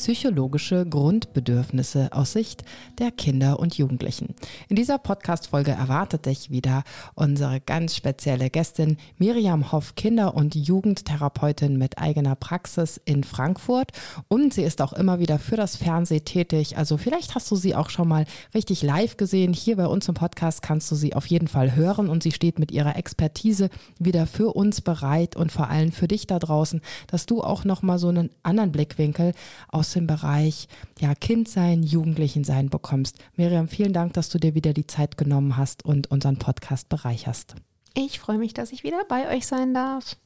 Psychologische Grundbedürfnisse aus Sicht der Kinder und Jugendlichen. In dieser Podcast-Folge erwartet dich wieder unsere ganz spezielle Gästin Miriam Hoff, Kinder- und Jugendtherapeutin mit eigener Praxis in Frankfurt. Und sie ist auch immer wieder für das Fernsehen tätig. Also vielleicht hast du sie auch schon mal richtig live gesehen. Hier bei uns im Podcast kannst du sie auf jeden Fall hören und sie steht mit ihrer Expertise wieder für uns bereit und vor allem für dich da draußen, dass du auch noch mal so einen anderen Blickwinkel aus aus dem Bereich ja, Kindsein, Jugendlichensein bekommst. Miriam, vielen Dank, dass du dir wieder die Zeit genommen hast und unseren Podcast bereicherst. Ich freue mich, dass ich wieder bei euch sein darf.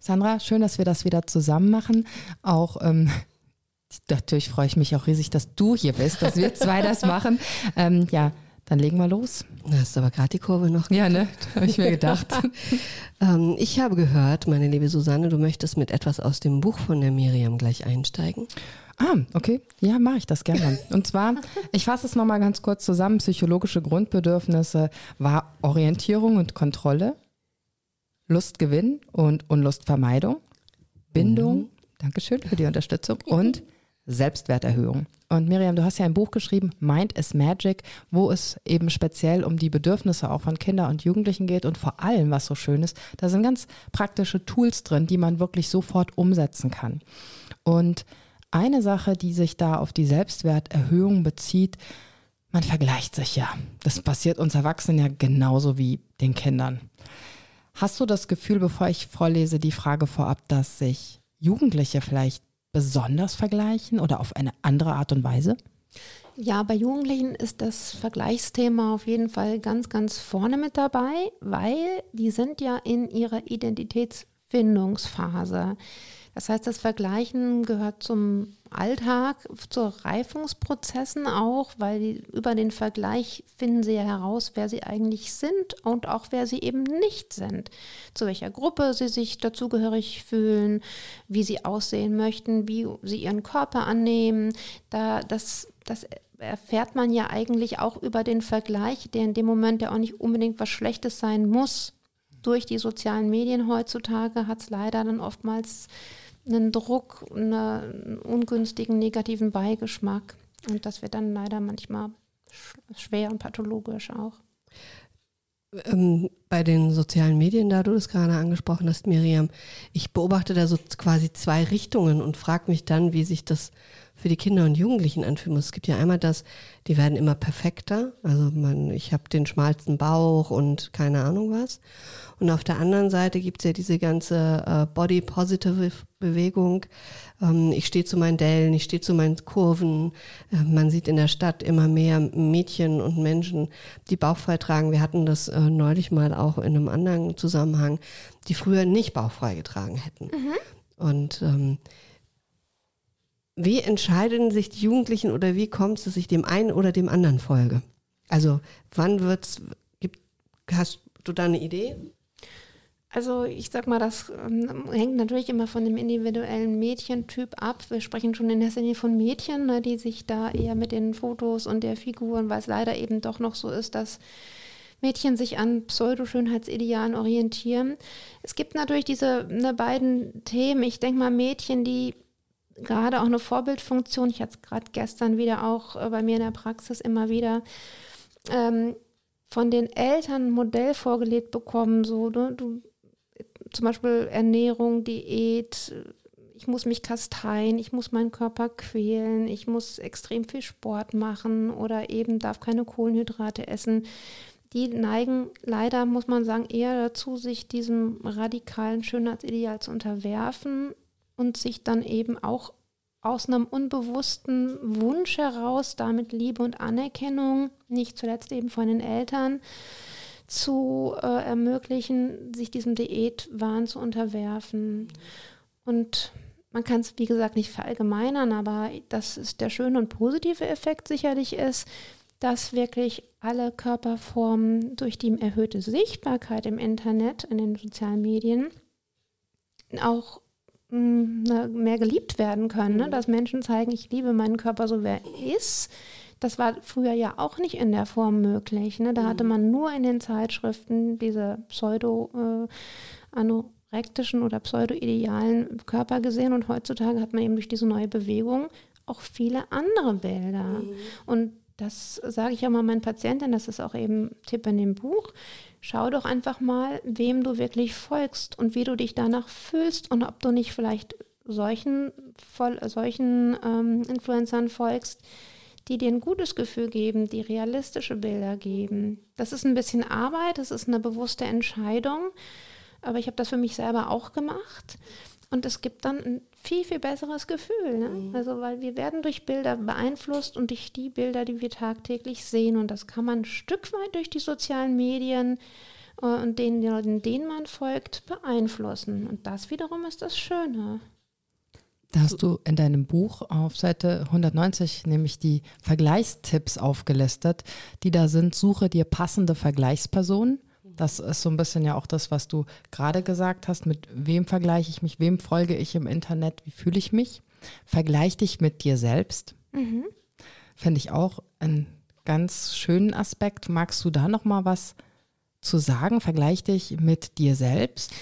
Sandra, schön, dass wir das wieder zusammen machen. Auch ähm, natürlich freue ich mich auch riesig, dass du hier bist, dass wir zwei das machen. Ähm, ja, dann legen wir los. Da hast aber gerade die Kurve noch. Ja, ne? Habe ich mir gedacht. ähm, ich habe gehört, meine liebe Susanne, du möchtest mit etwas aus dem Buch von der Miriam gleich einsteigen. Ah, okay. Ja, mache ich das gerne. Und zwar, ich fasse es nochmal ganz kurz zusammen. Psychologische Grundbedürfnisse war Orientierung und Kontrolle, Lustgewinn und Unlustvermeidung, Bindung, mhm. Dankeschön für die Unterstützung und Selbstwerterhöhung. Und Miriam, du hast ja ein Buch geschrieben, Mind is Magic, wo es eben speziell um die Bedürfnisse auch von Kindern und Jugendlichen geht und vor allem, was so schön ist, da sind ganz praktische Tools drin, die man wirklich sofort umsetzen kann. Und eine Sache, die sich da auf die Selbstwerterhöhung bezieht, man vergleicht sich ja. Das passiert uns Erwachsenen ja genauso wie den Kindern. Hast du das Gefühl, bevor ich vorlese, die Frage vorab, dass sich Jugendliche vielleicht besonders vergleichen oder auf eine andere Art und Weise? Ja, bei Jugendlichen ist das Vergleichsthema auf jeden Fall ganz, ganz vorne mit dabei, weil die sind ja in ihrer Identitätsfindungsphase. Das heißt, das Vergleichen gehört zum Alltag, zu Reifungsprozessen auch, weil die, über den Vergleich finden sie ja heraus, wer sie eigentlich sind und auch wer sie eben nicht sind. Zu welcher Gruppe sie sich dazugehörig fühlen, wie sie aussehen möchten, wie sie ihren Körper annehmen. Da, das, das erfährt man ja eigentlich auch über den Vergleich, der in dem Moment ja auch nicht unbedingt was Schlechtes sein muss. Durch die sozialen Medien heutzutage hat es leider dann oftmals einen Druck, einen ungünstigen negativen Beigeschmack. Und das wird dann leider manchmal schwer und pathologisch auch. Ähm, bei den sozialen Medien, da du das gerade angesprochen hast, Miriam, ich beobachte da so quasi zwei Richtungen und frage mich dann, wie sich das für die Kinder und Jugendlichen anfühlen muss. Es gibt ja einmal das, die werden immer perfekter. Also man, ich habe den schmalsten Bauch und keine Ahnung was. Und auf der anderen Seite gibt es ja diese ganze äh, Body Positive Bewegung. Ähm, ich stehe zu meinen Dellen, ich stehe zu meinen Kurven. Äh, man sieht in der Stadt immer mehr Mädchen und Menschen, die bauchfrei tragen. Wir hatten das äh, neulich mal auch in einem anderen Zusammenhang, die früher nicht bauchfrei getragen hätten. Mhm. Und ähm, wie entscheiden sich die Jugendlichen oder wie kommt es, dass ich dem einen oder dem anderen folge? Also wann wird's, gibt, hast du da eine Idee? Also ich sag mal, das ähm, hängt natürlich immer von dem individuellen Mädchentyp ab. Wir sprechen schon in erster Linie von Mädchen, ne, die sich da eher mit den Fotos und der Figuren, weil es leider eben doch noch so ist, dass Mädchen sich an Pseudoschönheitsidealen orientieren. Es gibt natürlich diese ne, beiden Themen. Ich denke mal, Mädchen, die gerade auch eine Vorbildfunktion. Ich hatte es gerade gestern wieder auch äh, bei mir in der Praxis immer wieder ähm, von den Eltern ein Modell vorgelegt bekommen, so ne, du, zum Beispiel Ernährung, Diät, ich muss mich kasteien, ich muss meinen Körper quälen, ich muss extrem viel Sport machen oder eben darf keine Kohlenhydrate essen. Die neigen leider, muss man sagen, eher dazu, sich diesem radikalen Schönheitsideal zu unterwerfen und sich dann eben auch aus einem unbewussten Wunsch heraus, damit Liebe und Anerkennung, nicht zuletzt eben von den Eltern, zu äh, ermöglichen, sich diesem Diätwahn zu unterwerfen. Und man kann es, wie gesagt, nicht verallgemeinern, aber dass es der schöne und positive Effekt sicherlich ist, dass wirklich alle Körperformen durch die erhöhte Sichtbarkeit im Internet, in den sozialen Medien, auch mehr geliebt werden können. Ne? Mhm. Dass Menschen zeigen, ich liebe meinen Körper so, wer er ist. Das war früher ja auch nicht in der Form möglich. Ne? Da hatte mhm. man nur in den Zeitschriften diese pseudo äh, anorektischen oder pseudo-idealen Körper gesehen und heutzutage hat man eben durch diese neue Bewegung auch viele andere Bilder. Mhm. Und das sage ich auch mal meinen Patienten, das ist auch eben Tipp in dem Buch. Schau doch einfach mal, wem du wirklich folgst und wie du dich danach fühlst und ob du nicht vielleicht solchen, voll, solchen ähm, Influencern folgst, die dir ein gutes Gefühl geben, die realistische Bilder geben. Das ist ein bisschen Arbeit, das ist eine bewusste Entscheidung, aber ich habe das für mich selber auch gemacht. Und es gibt dann viel, viel besseres Gefühl. Ne? Mhm. Also, weil wir werden durch Bilder beeinflusst und durch die Bilder, die wir tagtäglich sehen. Und das kann man ein Stück weit durch die sozialen Medien äh, und den Leuten, denen man folgt, beeinflussen. Und das wiederum ist das Schöne. Da hast du in deinem Buch auf Seite 190 nämlich die Vergleichstipps aufgelistet, die da sind. Suche dir passende Vergleichspersonen das ist so ein bisschen ja auch das, was du gerade gesagt hast. Mit wem vergleiche ich mich? Wem folge ich im Internet? Wie fühle ich mich? Vergleich dich mit dir selbst. Mhm. Finde ich auch einen ganz schönen Aspekt. Magst du da noch mal was zu sagen? Vergleich dich mit dir selbst.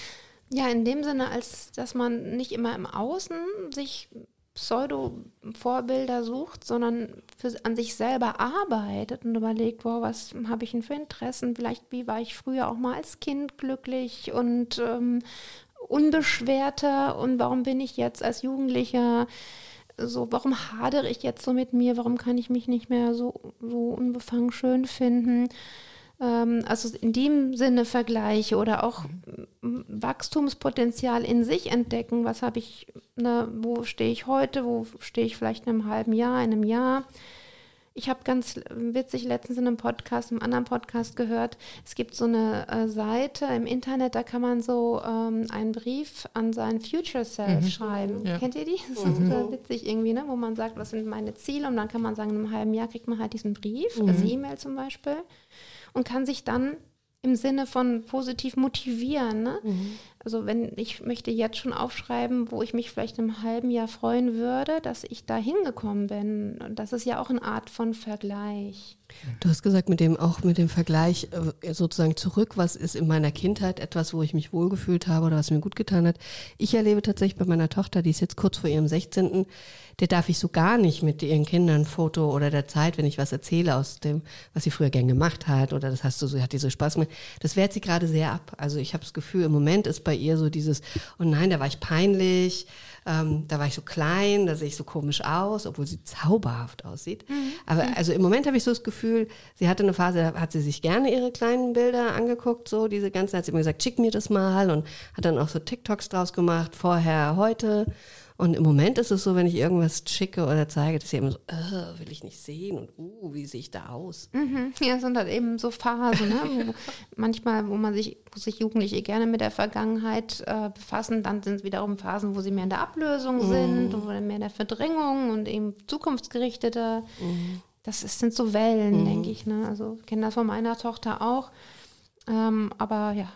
Ja, in dem Sinne, als dass man nicht immer im Außen sich Pseudo-Vorbilder sucht, sondern für, an sich selber arbeitet und überlegt, wow, was habe ich denn für Interessen? Vielleicht, wie war ich früher auch mal als Kind glücklich und ähm, unbeschwerter und warum bin ich jetzt als Jugendlicher so, warum hadere ich jetzt so mit mir? Warum kann ich mich nicht mehr so, so unbefangen schön finden? Ähm, also in dem Sinne Vergleiche oder auch Wachstumspotenzial in sich entdecken. Was habe ich, ne, wo stehe ich heute, wo stehe ich vielleicht in einem halben Jahr, in einem Jahr? Ich habe ganz witzig letztens in einem Podcast, einem anderen Podcast gehört, es gibt so eine äh, Seite im Internet, da kann man so ähm, einen Brief an sein Future Self mhm. schreiben. Ja. Kennt ihr die? Das ist mhm. so witzig irgendwie, ne? wo man sagt, was sind meine Ziele und dann kann man sagen, in einem halben Jahr kriegt man halt diesen Brief, mhm. als E-Mail zum Beispiel und kann sich dann im Sinne von positiv motivieren. Ne? Mhm. Also wenn ich möchte jetzt schon aufschreiben, wo ich mich vielleicht im halben Jahr freuen würde, dass ich da hingekommen bin. Und das ist ja auch eine Art von Vergleich. Du hast gesagt, mit dem auch mit dem Vergleich äh, sozusagen zurück, was ist in meiner Kindheit etwas, wo ich mich wohlgefühlt habe oder was mir gut getan hat. Ich erlebe tatsächlich bei meiner Tochter, die ist jetzt kurz vor ihrem 16., der darf ich so gar nicht mit ihren Kindern Foto oder der Zeit, wenn ich was erzähle aus dem, was sie früher gern gemacht hat oder das hast du so, hat die so Spaß gemacht. Das wehrt sie gerade sehr ab. Also ich habe das Gefühl, im Moment ist bei ihr so dieses, oh nein, da war ich peinlich, ähm, da war ich so klein, da sehe ich so komisch aus, obwohl sie zauberhaft aussieht. Mhm. Aber also im Moment habe ich so das Gefühl, sie hatte eine Phase, da hat sie sich gerne ihre kleinen Bilder angeguckt, so diese ganzen, hat sie immer gesagt, schick mir das mal und hat dann auch so TikToks draus gemacht, vorher, heute. Und im Moment ist es so, wenn ich irgendwas schicke oder zeige, dass sie immer so, äh, will ich nicht sehen und uh, wie sehe ich da aus? Mhm. Ja, es sind halt eben so Phasen, ne? wo manchmal, wo man sich, wo sich Jugendliche gerne mit der Vergangenheit äh, befassen, dann sind es wiederum Phasen, wo sie mehr in der Ablösung mhm. sind und mehr in der Verdrängung und eben zukunftsgerichteter. Mhm. Das ist, sind so Wellen, mhm. denke ich. Ne? Also ich kenne das von meiner Tochter auch. Ähm, aber ja,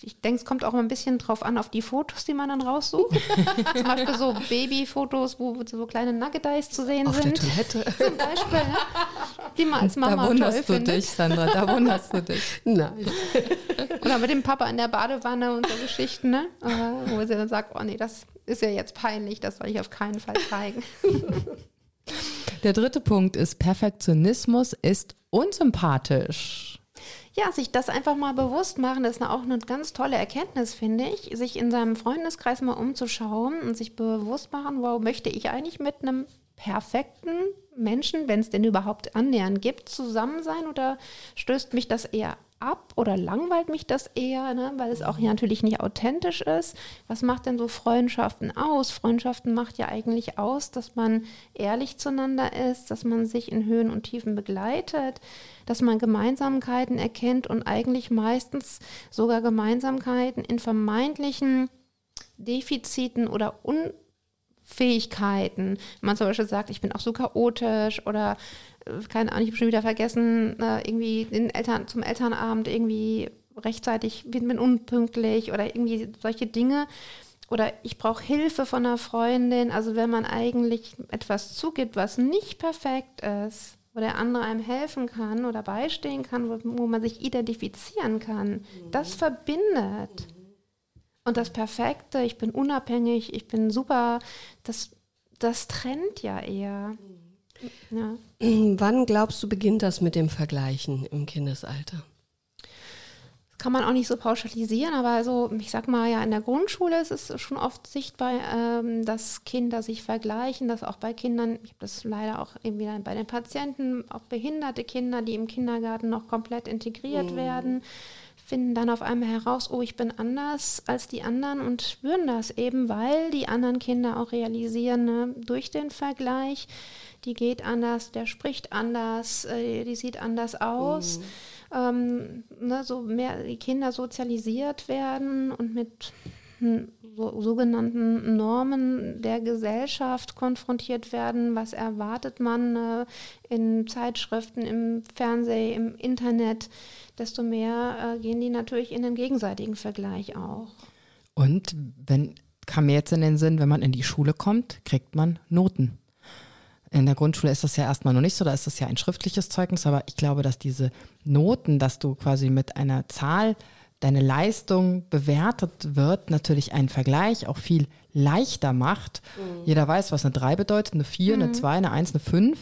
ich denke, es kommt auch ein bisschen drauf an, auf die Fotos, die man dann raussucht. Zum Beispiel so Babyfotos, wo so kleine Nugget-Eyes zu sehen auf sind. Auf der Toilette. Zum Beispiel. Die man als Mama Da wunderst du findet. dich, Sandra, da wunderst du dich. Nein. Oder mit dem Papa in der Badewanne und so Geschichten, ne? Wo sie dann sagt, oh nee, das ist ja jetzt peinlich, das soll ich auf keinen Fall zeigen. Der dritte Punkt ist, Perfektionismus ist unsympathisch ja, sich das einfach mal bewusst machen, das ist auch eine ganz tolle Erkenntnis, finde ich, sich in seinem Freundeskreis mal umzuschauen und sich bewusst machen, wow, möchte ich eigentlich mit einem perfekten Menschen, wenn es denn überhaupt annähernd gibt, zusammen sein oder stößt mich das eher ab oder langweilt mich das eher, ne? weil es auch ja natürlich nicht authentisch ist. Was macht denn so Freundschaften aus? Freundschaften macht ja eigentlich aus, dass man ehrlich zueinander ist, dass man sich in Höhen und Tiefen begleitet, dass man Gemeinsamkeiten erkennt und eigentlich meistens sogar Gemeinsamkeiten in vermeintlichen Defiziten oder Unfähigkeiten. Wenn man zum Beispiel sagt, ich bin auch so chaotisch oder keine Ahnung, ich habe schon wieder vergessen, äh, irgendwie den Eltern, zum Elternabend irgendwie rechtzeitig, bin, bin unpünktlich oder irgendwie solche Dinge. Oder ich brauche Hilfe von einer Freundin. Also wenn man eigentlich etwas zugibt, was nicht perfekt ist, wo der andere einem helfen kann oder beistehen kann, wo, wo man sich identifizieren kann, mhm. das verbindet. Und das Perfekte, ich bin unabhängig, ich bin super, das, das trennt ja eher. Ja. Wann glaubst du, beginnt das mit dem Vergleichen im Kindesalter? kann man auch nicht so pauschalisieren, aber also ich sag mal ja, in der Grundschule ist es schon oft sichtbar, ähm, dass Kinder sich vergleichen, dass auch bei Kindern, ich habe das leider auch irgendwie bei den Patienten, auch behinderte Kinder, die im Kindergarten noch komplett integriert mhm. werden, finden dann auf einmal heraus, oh, ich bin anders als die anderen und spüren das eben, weil die anderen Kinder auch realisieren, ne, durch den Vergleich, die geht anders, der spricht anders, äh, die sieht anders aus. Mhm ähm, ne, so mehr die Kinder sozialisiert werden und mit so, sogenannten Normen der Gesellschaft konfrontiert werden. Was erwartet man äh, in Zeitschriften, im Fernsehen, im Internet? Desto mehr äh, gehen die natürlich in den gegenseitigen Vergleich auch. Und wenn kam mir jetzt in den Sinn, wenn man in die Schule kommt, kriegt man Noten. In der Grundschule ist das ja erstmal noch nicht so, da ist das ja ein schriftliches Zeugnis, aber ich glaube, dass diese Noten, dass du quasi mit einer Zahl deine Leistung bewertet wird, natürlich einen Vergleich auch viel leichter macht. Mhm. Jeder weiß, was eine 3 bedeutet, eine 4, mhm. eine 2, eine 1, eine 5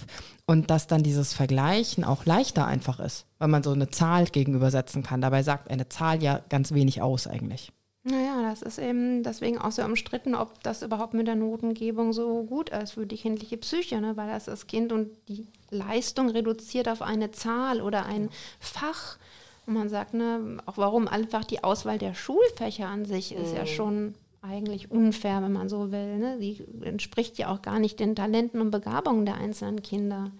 und dass dann dieses Vergleichen auch leichter einfach ist, weil man so eine Zahl gegenübersetzen kann. Dabei sagt eine Zahl ja ganz wenig aus eigentlich. Naja, das ist eben deswegen auch sehr umstritten, ob das überhaupt mit der Notengebung so gut ist für die kindliche Psyche, ne? weil das das Kind und die Leistung reduziert auf eine Zahl oder ein Fach. Und man sagt, ne, auch warum einfach die Auswahl der Schulfächer an sich ist mhm. ja schon eigentlich unfair, wenn man so will. Ne? Die entspricht ja auch gar nicht den Talenten und Begabungen der einzelnen Kinder.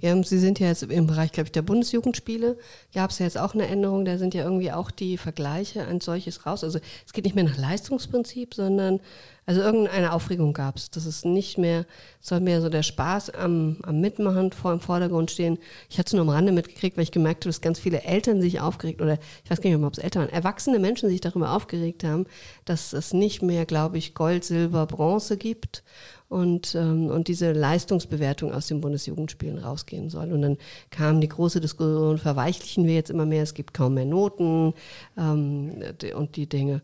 Ja, Sie sind ja jetzt im Bereich, glaube ich, der Bundesjugendspiele. Gab es ja jetzt auch eine Änderung, da sind ja irgendwie auch die Vergleiche ein solches raus. Also es geht nicht mehr nach Leistungsprinzip, sondern also irgendeine Aufregung gab es. Das ist nicht mehr, soll mehr so der Spaß am, am Mitmachen vor im Vordergrund stehen. Ich hatte es nur am Rande mitgekriegt, weil ich gemerkt habe, dass ganz viele Eltern sich aufgeregt oder ich weiß gar nicht, ob es Eltern waren, erwachsene Menschen sich darüber aufgeregt haben, dass es nicht mehr, glaube ich, Gold, Silber, Bronze gibt und, ähm, und diese Leistungsbewertung aus den Bundesjugendspielen rausgehen soll. Und dann kam die große Diskussion, verweichlichen wir jetzt immer mehr, es gibt kaum mehr Noten ähm, und die Dinge.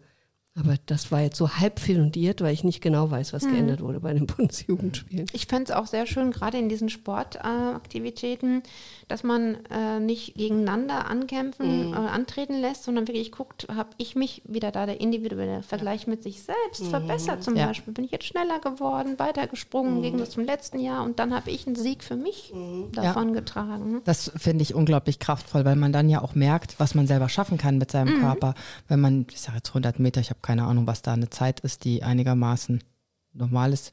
Aber das war jetzt so halb fundiert, weil ich nicht genau weiß, was hm. geändert wurde bei den Bundesjugendspielen. Ich fände es auch sehr schön, gerade in diesen Sportaktivitäten, dass man äh, nicht gegeneinander ankämpfen, mhm. äh, antreten lässt, sondern wirklich guckt, habe ich mich wieder da der individuelle Vergleich mit sich selbst mhm. verbessert zum ja. Beispiel. Bin ich jetzt schneller geworden, weitergesprungen mhm. gegen zum letzten Jahr und dann habe ich einen Sieg für mich mhm. davon ja. getragen. Das finde ich unglaublich kraftvoll, weil man dann ja auch merkt, was man selber schaffen kann mit seinem mhm. Körper. Wenn man, ich sage jetzt 100 Meter, ich habe keine Ahnung, was da eine Zeit ist, die einigermaßen normal ist.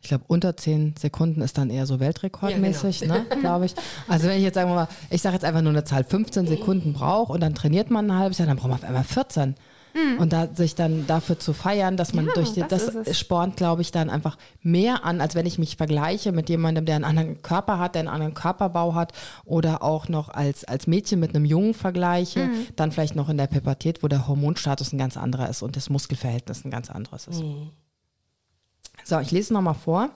Ich glaube, unter 10 Sekunden ist dann eher so weltrekordmäßig, ja, genau. ne, glaube ich. Also wenn ich jetzt sagen wir mal, ich sage jetzt einfach nur eine Zahl, 15 Sekunden brauche und dann trainiert man ein halbes Jahr, dann braucht man auf einmal 14. Mhm. Und da sich dann dafür zu feiern, dass man ja, durch die, das, das spornt, glaube ich, dann einfach mehr an, als wenn ich mich vergleiche mit jemandem, der einen anderen Körper hat, der einen anderen Körperbau hat oder auch noch als, als Mädchen mit einem Jungen vergleiche, mhm. dann vielleicht noch in der Pubertät, wo der Hormonstatus ein ganz anderer ist und das Muskelverhältnis ein ganz anderes ist. Mhm. So, ich lese nochmal vor.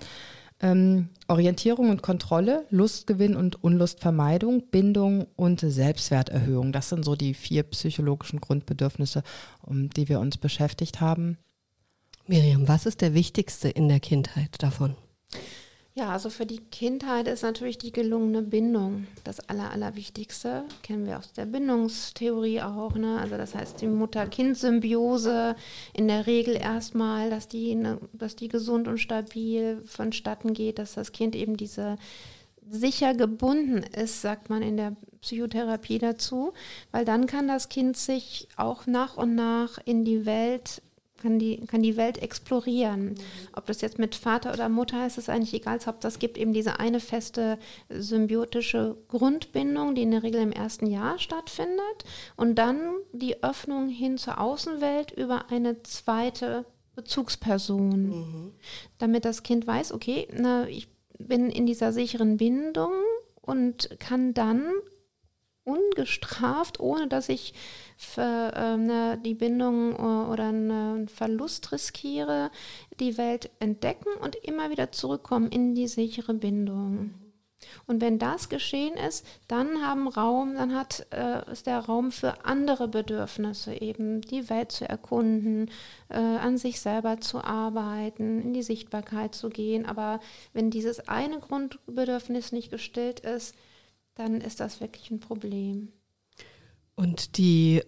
Ähm, Orientierung und Kontrolle, Lustgewinn und Unlustvermeidung, Bindung und Selbstwerterhöhung. Das sind so die vier psychologischen Grundbedürfnisse, um die wir uns beschäftigt haben. Miriam, was ist der wichtigste in der Kindheit davon? Ja, also für die Kindheit ist natürlich die gelungene Bindung das Aller, Allerwichtigste. Kennen wir aus der Bindungstheorie auch. Ne? Also das heißt, die Mutter-Kind-Symbiose in der Regel erstmal, dass die, ne, dass die gesund und stabil vonstatten geht, dass das Kind eben diese sicher gebunden ist, sagt man in der Psychotherapie dazu, weil dann kann das Kind sich auch nach und nach in die Welt kann die, kann die Welt explorieren. Ob das jetzt mit Vater oder Mutter ist, ist eigentlich egal. Hauptsache, es gibt eben diese eine feste symbiotische Grundbindung, die in der Regel im ersten Jahr stattfindet. Und dann die Öffnung hin zur Außenwelt über eine zweite Bezugsperson. Mhm. Damit das Kind weiß, okay, na, ich bin in dieser sicheren Bindung und kann dann ungestraft, ohne dass ich für, äh, ne, die Bindung äh, oder einen Verlust riskiere, die Welt entdecken und immer wieder zurückkommen in die sichere Bindung. Und wenn das geschehen ist, dann haben Raum, dann hat, äh, ist der Raum für andere Bedürfnisse, eben die Welt zu erkunden, äh, an sich selber zu arbeiten, in die Sichtbarkeit zu gehen. Aber wenn dieses eine Grundbedürfnis nicht gestillt ist, dann ist das wirklich ein Problem. Und die,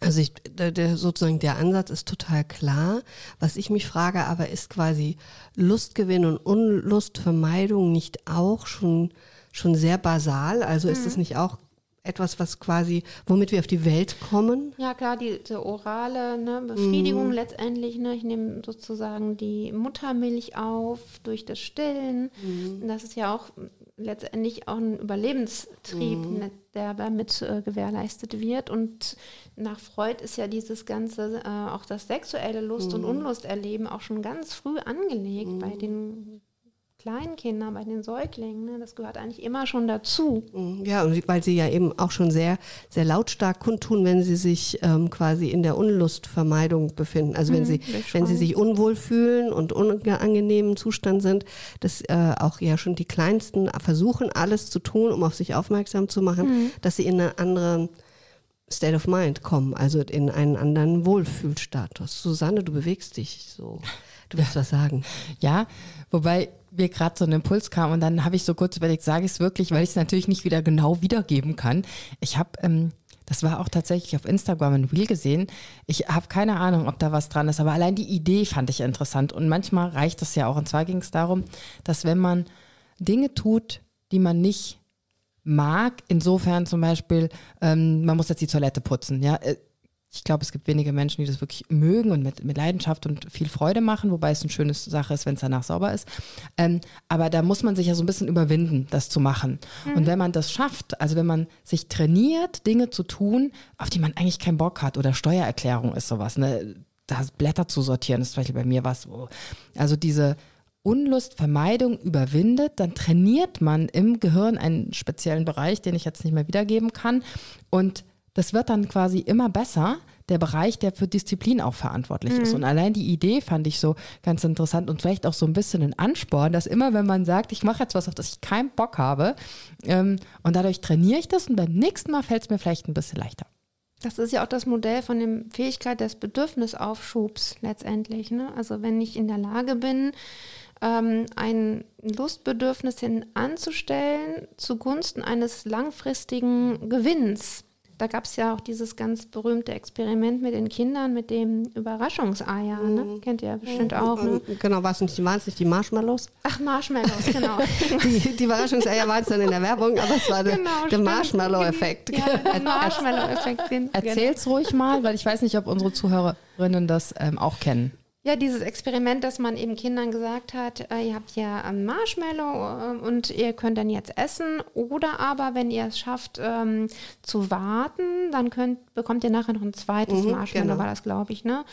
also ich, der, der, sozusagen der Ansatz ist total klar. Was ich mich frage, aber ist quasi Lustgewinn und Unlustvermeidung nicht auch schon, schon sehr basal? Also ist es mhm. nicht auch etwas, was quasi, womit wir auf die Welt kommen? Ja, klar, die, die orale ne, Befriedigung mm. letztendlich. Ne, ich nehme sozusagen die Muttermilch auf durch das Stillen. Mm. Das ist ja auch letztendlich auch ein Überlebenstrieb, mhm. Der damit äh, gewährleistet wird. Und nach Freud ist ja dieses ganze, äh, auch das sexuelle Lust- mhm. und Unlusterleben auch schon ganz früh angelegt mhm. bei den Kleinkinder, bei den Säuglingen. Ne? Das gehört eigentlich immer schon dazu. Mhm. Ja, weil sie ja eben auch schon sehr, sehr lautstark kundtun, wenn sie sich ähm, quasi in der Unlustvermeidung befinden. Also wenn mhm, sie, wenn sie sich unwohl fühlen und unangenehmen Zustand sind, dass äh, auch ja schon die Kleinsten versuchen, alles zu tun, um auf sich aufmerksam zu machen, mhm. dass sie in eine andere State of Mind kommen, also in einen anderen Wohlfühlstatus. Susanne, du bewegst dich so. Du willst was sagen. Ja, wobei mir gerade so ein Impuls kam und dann habe ich so kurz überlegt, sage ich es wirklich, weil ich es natürlich nicht wieder genau wiedergeben kann. Ich habe, ähm, das war auch tatsächlich auf Instagram ein Reel gesehen. Ich habe keine Ahnung, ob da was dran ist, aber allein die Idee fand ich interessant. Und manchmal reicht es ja auch. Und zwar ging es darum, dass wenn man Dinge tut, die man nicht mag, insofern zum Beispiel, ähm, man muss jetzt die Toilette putzen, ja, äh, ich glaube, es gibt wenige Menschen, die das wirklich mögen und mit, mit Leidenschaft und viel Freude machen, wobei es eine schöne Sache ist, wenn es danach sauber ist. Ähm, aber da muss man sich ja so ein bisschen überwinden, das zu machen. Mhm. Und wenn man das schafft, also wenn man sich trainiert, Dinge zu tun, auf die man eigentlich keinen Bock hat, oder Steuererklärung ist sowas, ne? da Blätter zu sortieren, ist zum Beispiel bei mir was. Also diese Unlustvermeidung überwindet, dann trainiert man im Gehirn einen speziellen Bereich, den ich jetzt nicht mehr wiedergeben kann. Und das wird dann quasi immer besser, der Bereich, der für Disziplin auch verantwortlich mhm. ist. Und allein die Idee fand ich so ganz interessant und vielleicht auch so ein bisschen ein Ansporn, dass immer, wenn man sagt, ich mache jetzt was, auf das ich keinen Bock habe, ähm, und dadurch trainiere ich das und beim nächsten Mal fällt es mir vielleicht ein bisschen leichter. Das ist ja auch das Modell von der Fähigkeit des Bedürfnisaufschubs letztendlich. Ne? Also wenn ich in der Lage bin, ähm, ein Lustbedürfnis hin anzustellen zugunsten eines langfristigen Gewinns, da gab es ja auch dieses ganz berühmte Experiment mit den Kindern mit dem Überraschungseier. Ne? Mhm. Kennt ihr ja bestimmt mhm. auch. Ne? Genau, war es nicht, waren es nicht die Marshmallows? Ach, Marshmallows, genau. die, die Überraschungseier waren es dann in der Werbung, aber es war genau, der Marshmallow-Effekt. Ja, der Marshmallow-Effekt. Erzähl's ruhig mal, weil ich weiß nicht, ob unsere Zuhörerinnen das ähm, auch kennen. Ja, dieses Experiment, dass man eben Kindern gesagt hat, äh, ihr habt ja ein Marshmallow äh, und ihr könnt dann jetzt essen. Oder aber, wenn ihr es schafft ähm, zu warten, dann könnt, bekommt ihr nachher noch ein zweites mhm, Marshmallow, genau. war das, glaube ich. Ne?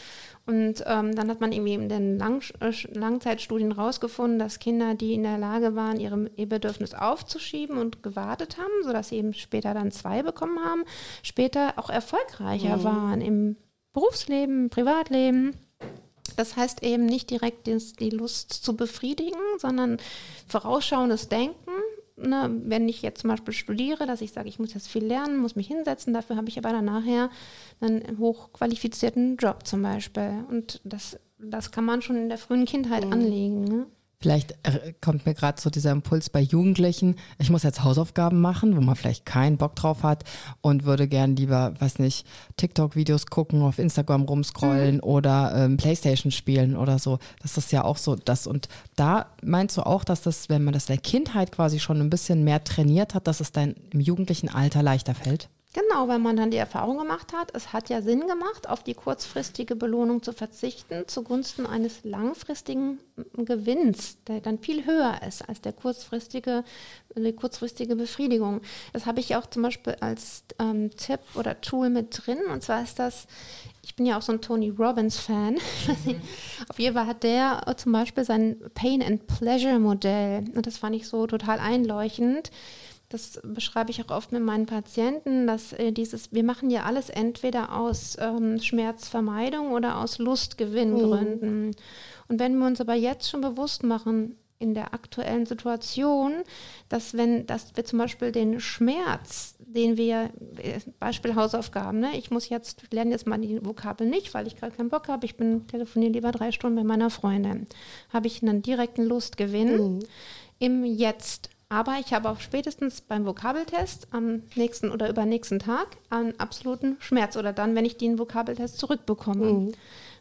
Und ähm, dann hat man irgendwie in den Lang äh, Langzeitstudien rausgefunden, dass Kinder, die in der Lage waren, ihre, ihr Bedürfnis aufzuschieben und gewartet haben, sodass sie eben später dann zwei bekommen haben, später auch erfolgreicher mhm. waren im Berufsleben, im Privatleben. Das heißt eben nicht direkt die Lust zu befriedigen, sondern vorausschauendes Denken. Ne, wenn ich jetzt zum Beispiel studiere, dass ich sage, ich muss jetzt viel lernen, muss mich hinsetzen, dafür habe ich aber dann nachher einen hochqualifizierten Job zum Beispiel. Und das, das kann man schon in der frühen Kindheit mhm. anlegen. Ne? Vielleicht äh, kommt mir gerade so dieser Impuls bei Jugendlichen, ich muss jetzt Hausaufgaben machen, wo man vielleicht keinen Bock drauf hat und würde gern lieber, weiß nicht, TikTok-Videos gucken, auf Instagram rumscrollen mhm. oder ähm, Playstation spielen oder so. Das ist ja auch so das. Und da meinst du auch, dass das, wenn man das in der Kindheit quasi schon ein bisschen mehr trainiert hat, dass es dann im jugendlichen Alter leichter fällt? Genau, weil man dann die Erfahrung gemacht hat, es hat ja Sinn gemacht, auf die kurzfristige Belohnung zu verzichten, zugunsten eines langfristigen Gewinns, der dann viel höher ist als der kurzfristige, die kurzfristige Befriedigung. Das habe ich auch zum Beispiel als ähm, Tipp oder Tool mit drin. Und zwar ist das, ich bin ja auch so ein Tony Robbins-Fan. Mhm. Auf jeden Fall hat der zum Beispiel sein Pain and Pleasure Modell. Und das fand ich so total einleuchtend das beschreibe ich auch oft mit meinen Patienten, dass äh, dieses, wir machen ja alles entweder aus ähm, Schmerzvermeidung oder aus Lustgewinngründen. Mhm. Und wenn wir uns aber jetzt schon bewusst machen, in der aktuellen Situation, dass wenn, dass wir zum Beispiel den Schmerz, den wir, äh, Beispiel Hausaufgaben, ne, ich muss jetzt, lerne jetzt mal die Vokabel nicht, weil ich gerade keinen Bock habe, ich bin telefoniere lieber drei Stunden bei meiner Freundin, habe ich einen direkten Lustgewinn mhm. im Jetzt. Aber ich habe auch spätestens beim Vokabeltest am nächsten oder übernächsten Tag einen absoluten Schmerz oder dann, wenn ich den Vokabeltest zurückbekomme. Mhm.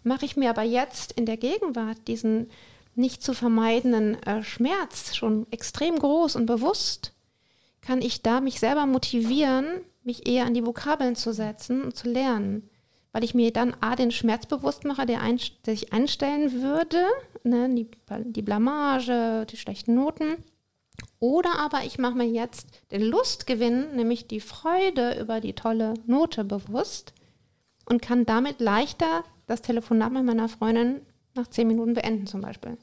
Mache ich mir aber jetzt in der Gegenwart diesen nicht zu vermeidenden äh, Schmerz schon extrem groß und bewusst, kann ich da mich selber motivieren, mich eher an die Vokabeln zu setzen und zu lernen. Weil ich mir dann A, den Schmerz bewusst mache, der, ein, der sich einstellen würde, ne, die, die Blamage, die schlechten Noten oder aber ich mache mir jetzt den Lustgewinn, nämlich die Freude über die tolle Note bewusst und kann damit leichter das Telefonat mit meiner Freundin nach zehn Minuten beenden zum Beispiel.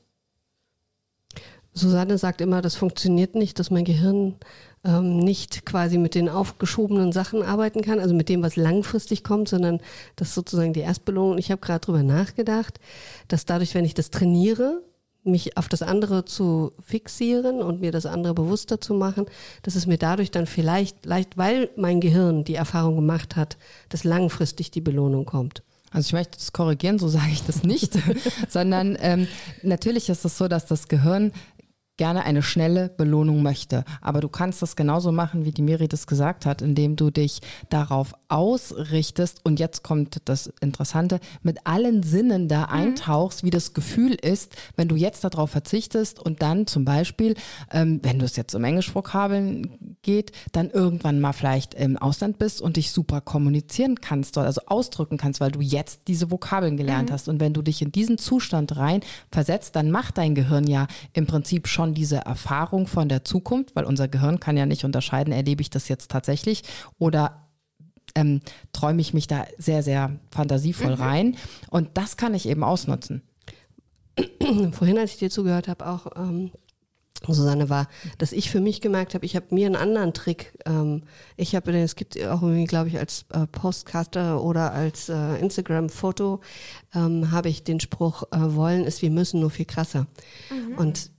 Susanne sagt immer, das funktioniert nicht, dass mein Gehirn ähm, nicht quasi mit den aufgeschobenen Sachen arbeiten kann, also mit dem, was langfristig kommt, sondern das ist sozusagen die Erstbelohnung. Ich habe gerade darüber nachgedacht, dass dadurch, wenn ich das trainiere, mich auf das andere zu fixieren und mir das andere bewusster zu machen, dass es mir dadurch dann vielleicht leicht, weil mein Gehirn die Erfahrung gemacht hat, dass langfristig die Belohnung kommt. Also ich möchte das korrigieren, so sage ich das nicht, sondern ähm, natürlich ist es so, dass das Gehirn gerne eine schnelle Belohnung möchte. Aber du kannst das genauso machen, wie die Miri das gesagt hat, indem du dich darauf ausrichtest und jetzt kommt das Interessante, mit allen Sinnen da mhm. eintauchst, wie das Gefühl ist, wenn du jetzt darauf verzichtest und dann zum Beispiel, ähm, wenn du es jetzt um Englischvokabeln geht, dann irgendwann mal vielleicht im Ausland bist und dich super kommunizieren kannst, also ausdrücken kannst, weil du jetzt diese Vokabeln gelernt mhm. hast. Und wenn du dich in diesen Zustand rein versetzt, dann macht dein Gehirn ja im Prinzip schon schon diese Erfahrung von der Zukunft, weil unser Gehirn kann ja nicht unterscheiden, erlebe ich das jetzt tatsächlich oder ähm, träume ich mich da sehr, sehr fantasievoll mhm. rein. Und das kann ich eben ausnutzen. Vorhin, als ich dir zugehört habe, auch ähm, Susanne war, dass ich für mich gemerkt habe, ich habe mir einen anderen Trick. Ähm, ich habe, es gibt auch irgendwie, glaube ich, als äh, Postcaster oder als äh, Instagram-Foto ähm, habe ich den Spruch: äh, "Wollen ist wir müssen nur viel krasser." Mhm. Und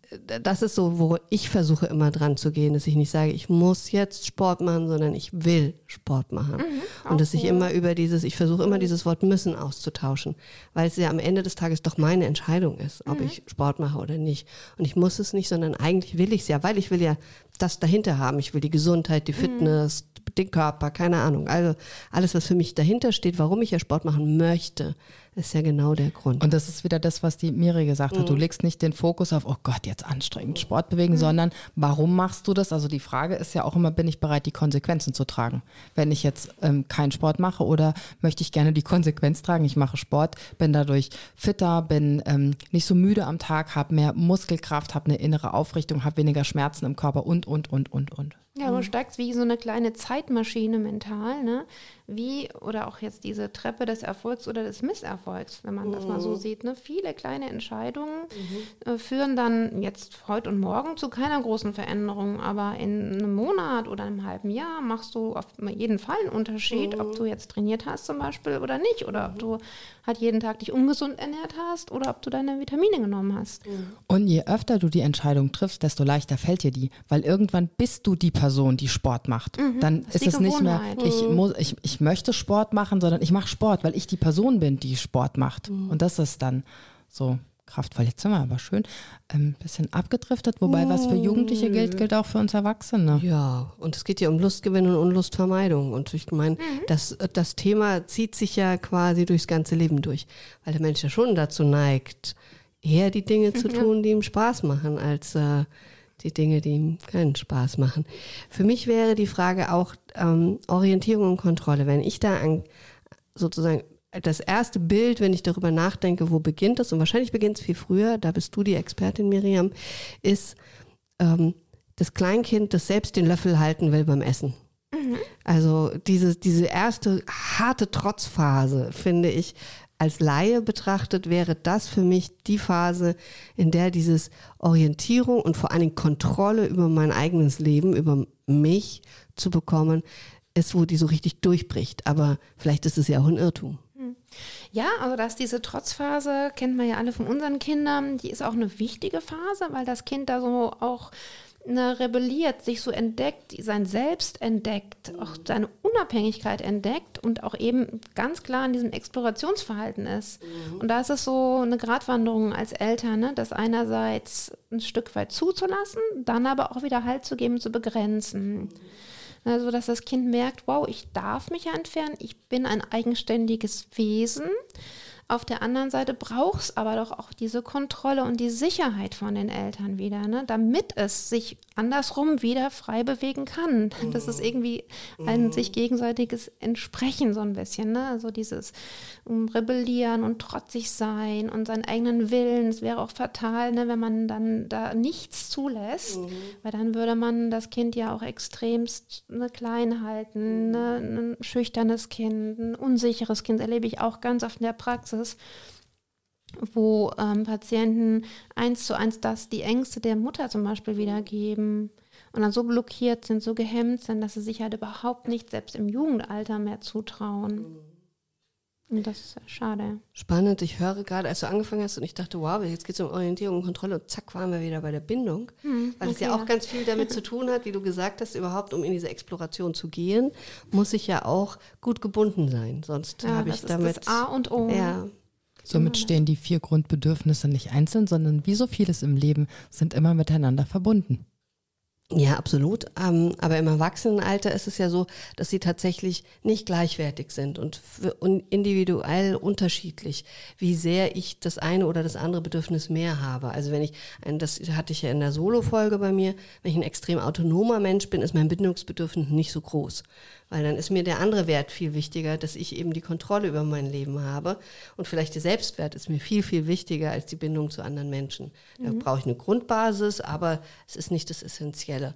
das ist so, wo ich versuche immer dran zu gehen, dass ich nicht sage, ich muss jetzt Sport machen, sondern ich will Sport machen. Mhm, und dass ich immer über dieses, ich versuche immer dieses Wort müssen auszutauschen, weil es ja am Ende des Tages doch meine Entscheidung ist, ob mhm. ich Sport mache oder nicht. Und ich muss es nicht, sondern eigentlich will ich es ja, weil ich will ja das dahinter haben. Ich will die Gesundheit, die mhm. Fitness, mhm. den Körper, keine Ahnung. Also alles, was für mich dahinter steht, warum ich ja Sport machen möchte, ist ja genau der Grund. Und das ist wieder das, was die Miri gesagt hat. Mhm. Du legst nicht den Fokus auf, oh Gott, jetzt anstrengend Sport bewegen, mhm. sondern warum machst du das? Also die Frage ist ja auch immer, bin ich bereit, die Konsequenzen zu tragen? Wenn ich jetzt ähm, keinen Sport mache oder möchte ich gerne die Konsequenz tragen, ich mache Sport, bin dadurch fitter, bin ähm, nicht so müde am Tag, habe mehr Muskelkraft, habe eine innere Aufrichtung, habe weniger Schmerzen im Körper und, und, und, und, und. Ja, du mhm. steigst wie so eine kleine Zeitmaschine mental, ne? Wie, oder auch jetzt diese Treppe des Erfolgs oder des Misserfolgs, wenn man mhm. das mal so mhm. sieht. Ne? Viele kleine Entscheidungen mhm. äh, führen dann jetzt heute und morgen zu keiner großen Veränderung, aber in einem Monat oder einem halben Jahr machst du auf jeden Fall einen Unterschied, mhm. ob du jetzt trainiert hast zum Beispiel oder nicht, oder ob du halt jeden Tag dich ungesund ernährt hast oder ob du deine Vitamine genommen hast. Und je öfter du die Entscheidung triffst, desto leichter fällt dir die, weil irgendwann bist du die Person, die Sport macht. Mhm. Dann ist, ist es nicht mehr, ich muss, ich, ich möchte Sport machen, sondern ich mache Sport, weil ich die Person bin, die Sport macht. Mhm. Und das ist dann so kraftvoll. Jetzt sind wir aber schön ein ähm, bisschen abgedriftet, wobei was für Jugendliche gilt, gilt auch für uns Erwachsene. Ja, und es geht ja um Lustgewinn und Unlustvermeidung. Und ich meine, mhm. das, das Thema zieht sich ja quasi durchs ganze Leben durch, weil der Mensch ja schon dazu neigt, eher die Dinge zu tun, die ihm Spaß machen, als äh, die Dinge, die ihm keinen Spaß machen. Für mich wäre die Frage auch ähm, Orientierung und Kontrolle. Wenn ich da an, sozusagen das erste Bild, wenn ich darüber nachdenke, wo beginnt es, und wahrscheinlich beginnt es viel früher, da bist du die Expertin, Miriam, ist ähm, das Kleinkind, das selbst den Löffel halten will beim Essen. Mhm. Also diese, diese erste harte Trotzphase, finde ich, als Laie betrachtet, wäre das für mich die Phase, in der dieses Orientierung und vor allen Dingen Kontrolle über mein eigenes Leben, über mich zu bekommen, ist, wo die so richtig durchbricht. Aber vielleicht ist es ja auch ein Irrtum. Hm. Ja, also dass diese Trotzphase, kennt man ja alle von unseren Kindern, die ist auch eine wichtige Phase, weil das Kind da so auch ne, rebelliert, sich so entdeckt, sein Selbst entdeckt, auch seine Unabhängigkeit entdeckt und auch eben ganz klar in diesem Explorationsverhalten ist. Mhm. Und da ist es so eine Gratwanderung als Eltern, ne, das einerseits ein Stück weit zuzulassen, dann aber auch wieder Halt zu geben, zu begrenzen. Mhm. Also, dass das Kind merkt, wow, ich darf mich ja entfernen, ich bin ein eigenständiges Wesen auf der anderen Seite braucht es aber doch auch diese Kontrolle und die Sicherheit von den Eltern wieder, ne? damit es sich andersrum wieder frei bewegen kann. Das ist mhm. irgendwie ein mhm. sich gegenseitiges Entsprechen so ein bisschen. Ne? Also dieses um, Rebellieren und trotzig sein und seinen eigenen Willen. Es wäre auch fatal, ne, wenn man dann da nichts zulässt, mhm. weil dann würde man das Kind ja auch extremst ne, klein halten. Ne? Ein schüchternes Kind, ein unsicheres Kind erlebe ich auch ganz oft in der Praxis Praxis, wo ähm, Patienten eins zu eins das, die Ängste der Mutter zum Beispiel wiedergeben und dann so blockiert sind, so gehemmt sind, dass sie sich halt überhaupt nicht selbst im Jugendalter mehr zutrauen. Und das ist schade. Spannend. Ich höre gerade, als du angefangen hast und ich dachte, wow, jetzt geht es um Orientierung und Kontrolle und zack, waren wir wieder bei der Bindung. Hm, weil okay, es ja auch ganz viel damit zu tun hat, wie du gesagt hast, überhaupt um in diese Exploration zu gehen, muss ich ja auch gut gebunden sein. Sonst ja, habe ich damit. Das A und O. Ja. Somit stehen die vier Grundbedürfnisse nicht einzeln, sondern wie so vieles im Leben sind immer miteinander verbunden. Ja, absolut. Ähm, aber im Erwachsenenalter ist es ja so, dass sie tatsächlich nicht gleichwertig sind und, individuell unterschiedlich, wie sehr ich das eine oder das andere Bedürfnis mehr habe. Also wenn ich, das hatte ich ja in der Solo-Folge bei mir, wenn ich ein extrem autonomer Mensch bin, ist mein Bindungsbedürfnis nicht so groß. Weil dann ist mir der andere Wert viel wichtiger, dass ich eben die Kontrolle über mein Leben habe. Und vielleicht der Selbstwert ist mir viel, viel wichtiger als die Bindung zu anderen Menschen. Da mhm. brauche ich eine Grundbasis, aber es ist nicht das Essentielle.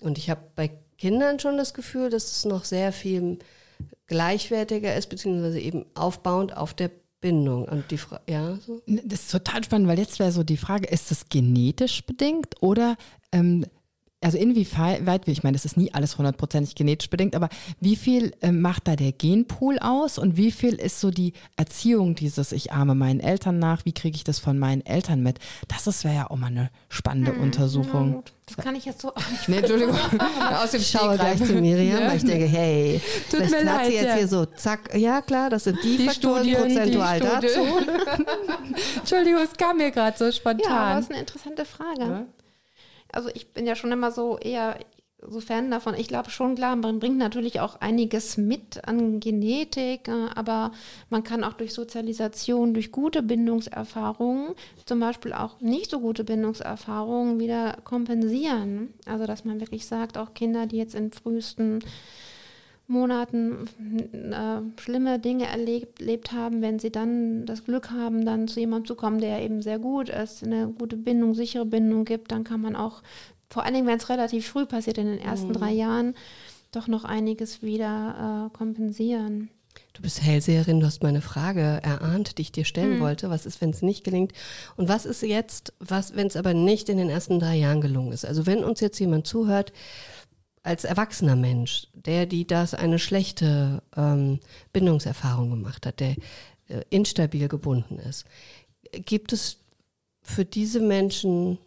Und ich habe bei Kindern schon das Gefühl, dass es noch sehr viel gleichwertiger ist, beziehungsweise eben aufbauend auf der Bindung. Und die Fra ja, so? Das ist total spannend, weil jetzt wäre so die Frage, ist das genetisch bedingt oder ähm, also inwieweit, ich meine, das ist nie alles hundertprozentig genetisch bedingt, aber wie viel äh, macht da der Genpool aus und wie viel ist so die Erziehung dieses, ich arme meinen Eltern nach, wie kriege ich das von meinen Eltern mit? Das wäre ja auch mal eine spannende hm, Untersuchung. Das kann ich jetzt so auch nicht. Nee, Entschuldigung. Aus dem Schaue gleich zu Miriam, ja. weil ich denke, hey, Tut mir hat sie jetzt ja. hier so, zack, ja klar, das sind die, die Faktoren Studien, prozentual die dazu. Entschuldigung, es kam mir gerade so spontan. Ja, das ist eine interessante Frage. Ja also ich bin ja schon immer so eher so Fan davon. Ich glaube schon, klar, man bringt natürlich auch einiges mit an Genetik, äh, aber man kann auch durch Sozialisation, durch gute Bindungserfahrungen, zum Beispiel auch nicht so gute Bindungserfahrungen wieder kompensieren. Also dass man wirklich sagt, auch Kinder, die jetzt in frühesten Monaten äh, schlimme Dinge erlebt, erlebt haben, wenn sie dann das Glück haben, dann zu jemandem zu kommen, der eben sehr gut ist, eine gute Bindung, sichere Bindung gibt, dann kann man auch, vor allen Dingen, wenn es relativ früh passiert, in den ersten mhm. drei Jahren, doch noch einiges wieder äh, kompensieren. Du bist Hellseherin, du hast meine Frage erahnt, die ich dir stellen mhm. wollte. Was ist, wenn es nicht gelingt? Und was ist jetzt, was, wenn es aber nicht in den ersten drei Jahren gelungen ist? Also wenn uns jetzt jemand zuhört, als erwachsener Mensch, der, die das eine schlechte ähm, Bindungserfahrung gemacht hat, der äh, instabil gebunden ist, gibt es für diese Menschen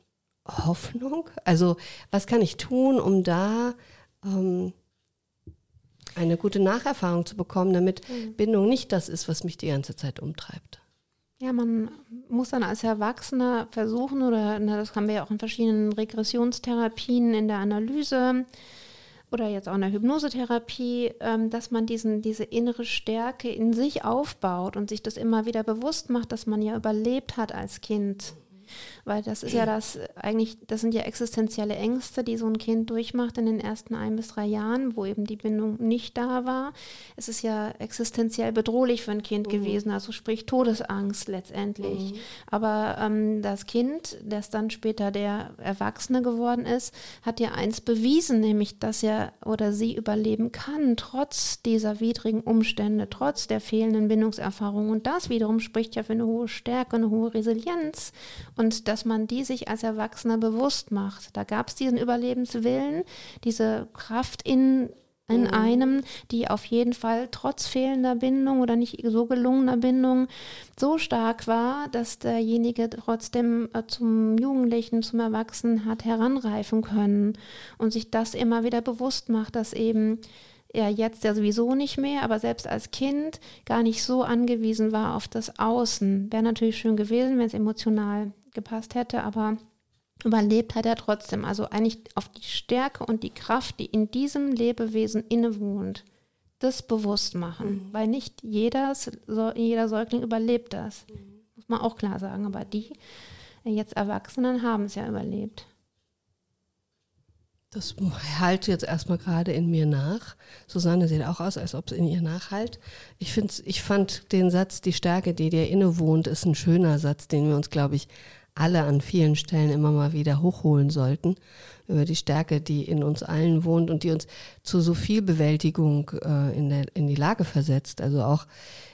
Hoffnung? Also was kann ich tun, um da ähm, eine gute Nacherfahrung zu bekommen, damit mhm. Bindung nicht das ist, was mich die ganze Zeit umtreibt? Ja, man muss dann als Erwachsener versuchen, oder na, das haben wir ja auch in verschiedenen Regressionstherapien in der Analyse, oder jetzt auch in der Hypnosetherapie, ähm, dass man diesen, diese innere Stärke in sich aufbaut und sich das immer wieder bewusst macht, dass man ja überlebt hat als Kind. Weil das ist ja das, eigentlich, das sind ja existenzielle Ängste, die so ein Kind durchmacht in den ersten ein bis drei Jahren, wo eben die Bindung nicht da war. Es ist ja existenziell bedrohlich für ein Kind mhm. gewesen, also sprich Todesangst letztendlich. Mhm. Aber ähm, das Kind, das dann später der Erwachsene geworden ist, hat ja eins bewiesen, nämlich, dass er oder sie überleben kann, trotz dieser widrigen Umstände, trotz der fehlenden Bindungserfahrung. Und das wiederum spricht ja für eine hohe Stärke, eine hohe Resilienz und dass man die sich als Erwachsener bewusst macht. Da gab es diesen Überlebenswillen, diese Kraft in in mhm. einem, die auf jeden Fall trotz fehlender Bindung oder nicht so gelungener Bindung so stark war, dass derjenige trotzdem äh, zum Jugendlichen, zum Erwachsenen hat heranreifen können und sich das immer wieder bewusst macht, dass eben er jetzt ja sowieso nicht mehr, aber selbst als Kind gar nicht so angewiesen war auf das Außen. Wäre natürlich schön gewesen, wenn es emotional gepasst hätte, aber überlebt hat er trotzdem. Also eigentlich auf die Stärke und die Kraft, die in diesem Lebewesen innewohnt, das bewusst machen. Mhm. Weil nicht jeder, jeder Säugling überlebt das. Mhm. Muss man auch klar sagen. Aber die jetzt Erwachsenen haben es ja überlebt. Das halt jetzt erstmal gerade in mir nach. Susanne sieht auch aus, als ob es in ihr nachhalt. Ich, find's, ich fand den Satz, die Stärke, die dir innewohnt, ist ein schöner Satz, den wir uns, glaube ich, alle an vielen Stellen immer mal wieder hochholen sollten. Über die Stärke, die in uns allen wohnt und die uns zu so viel Bewältigung äh, in, der, in die Lage versetzt. Also auch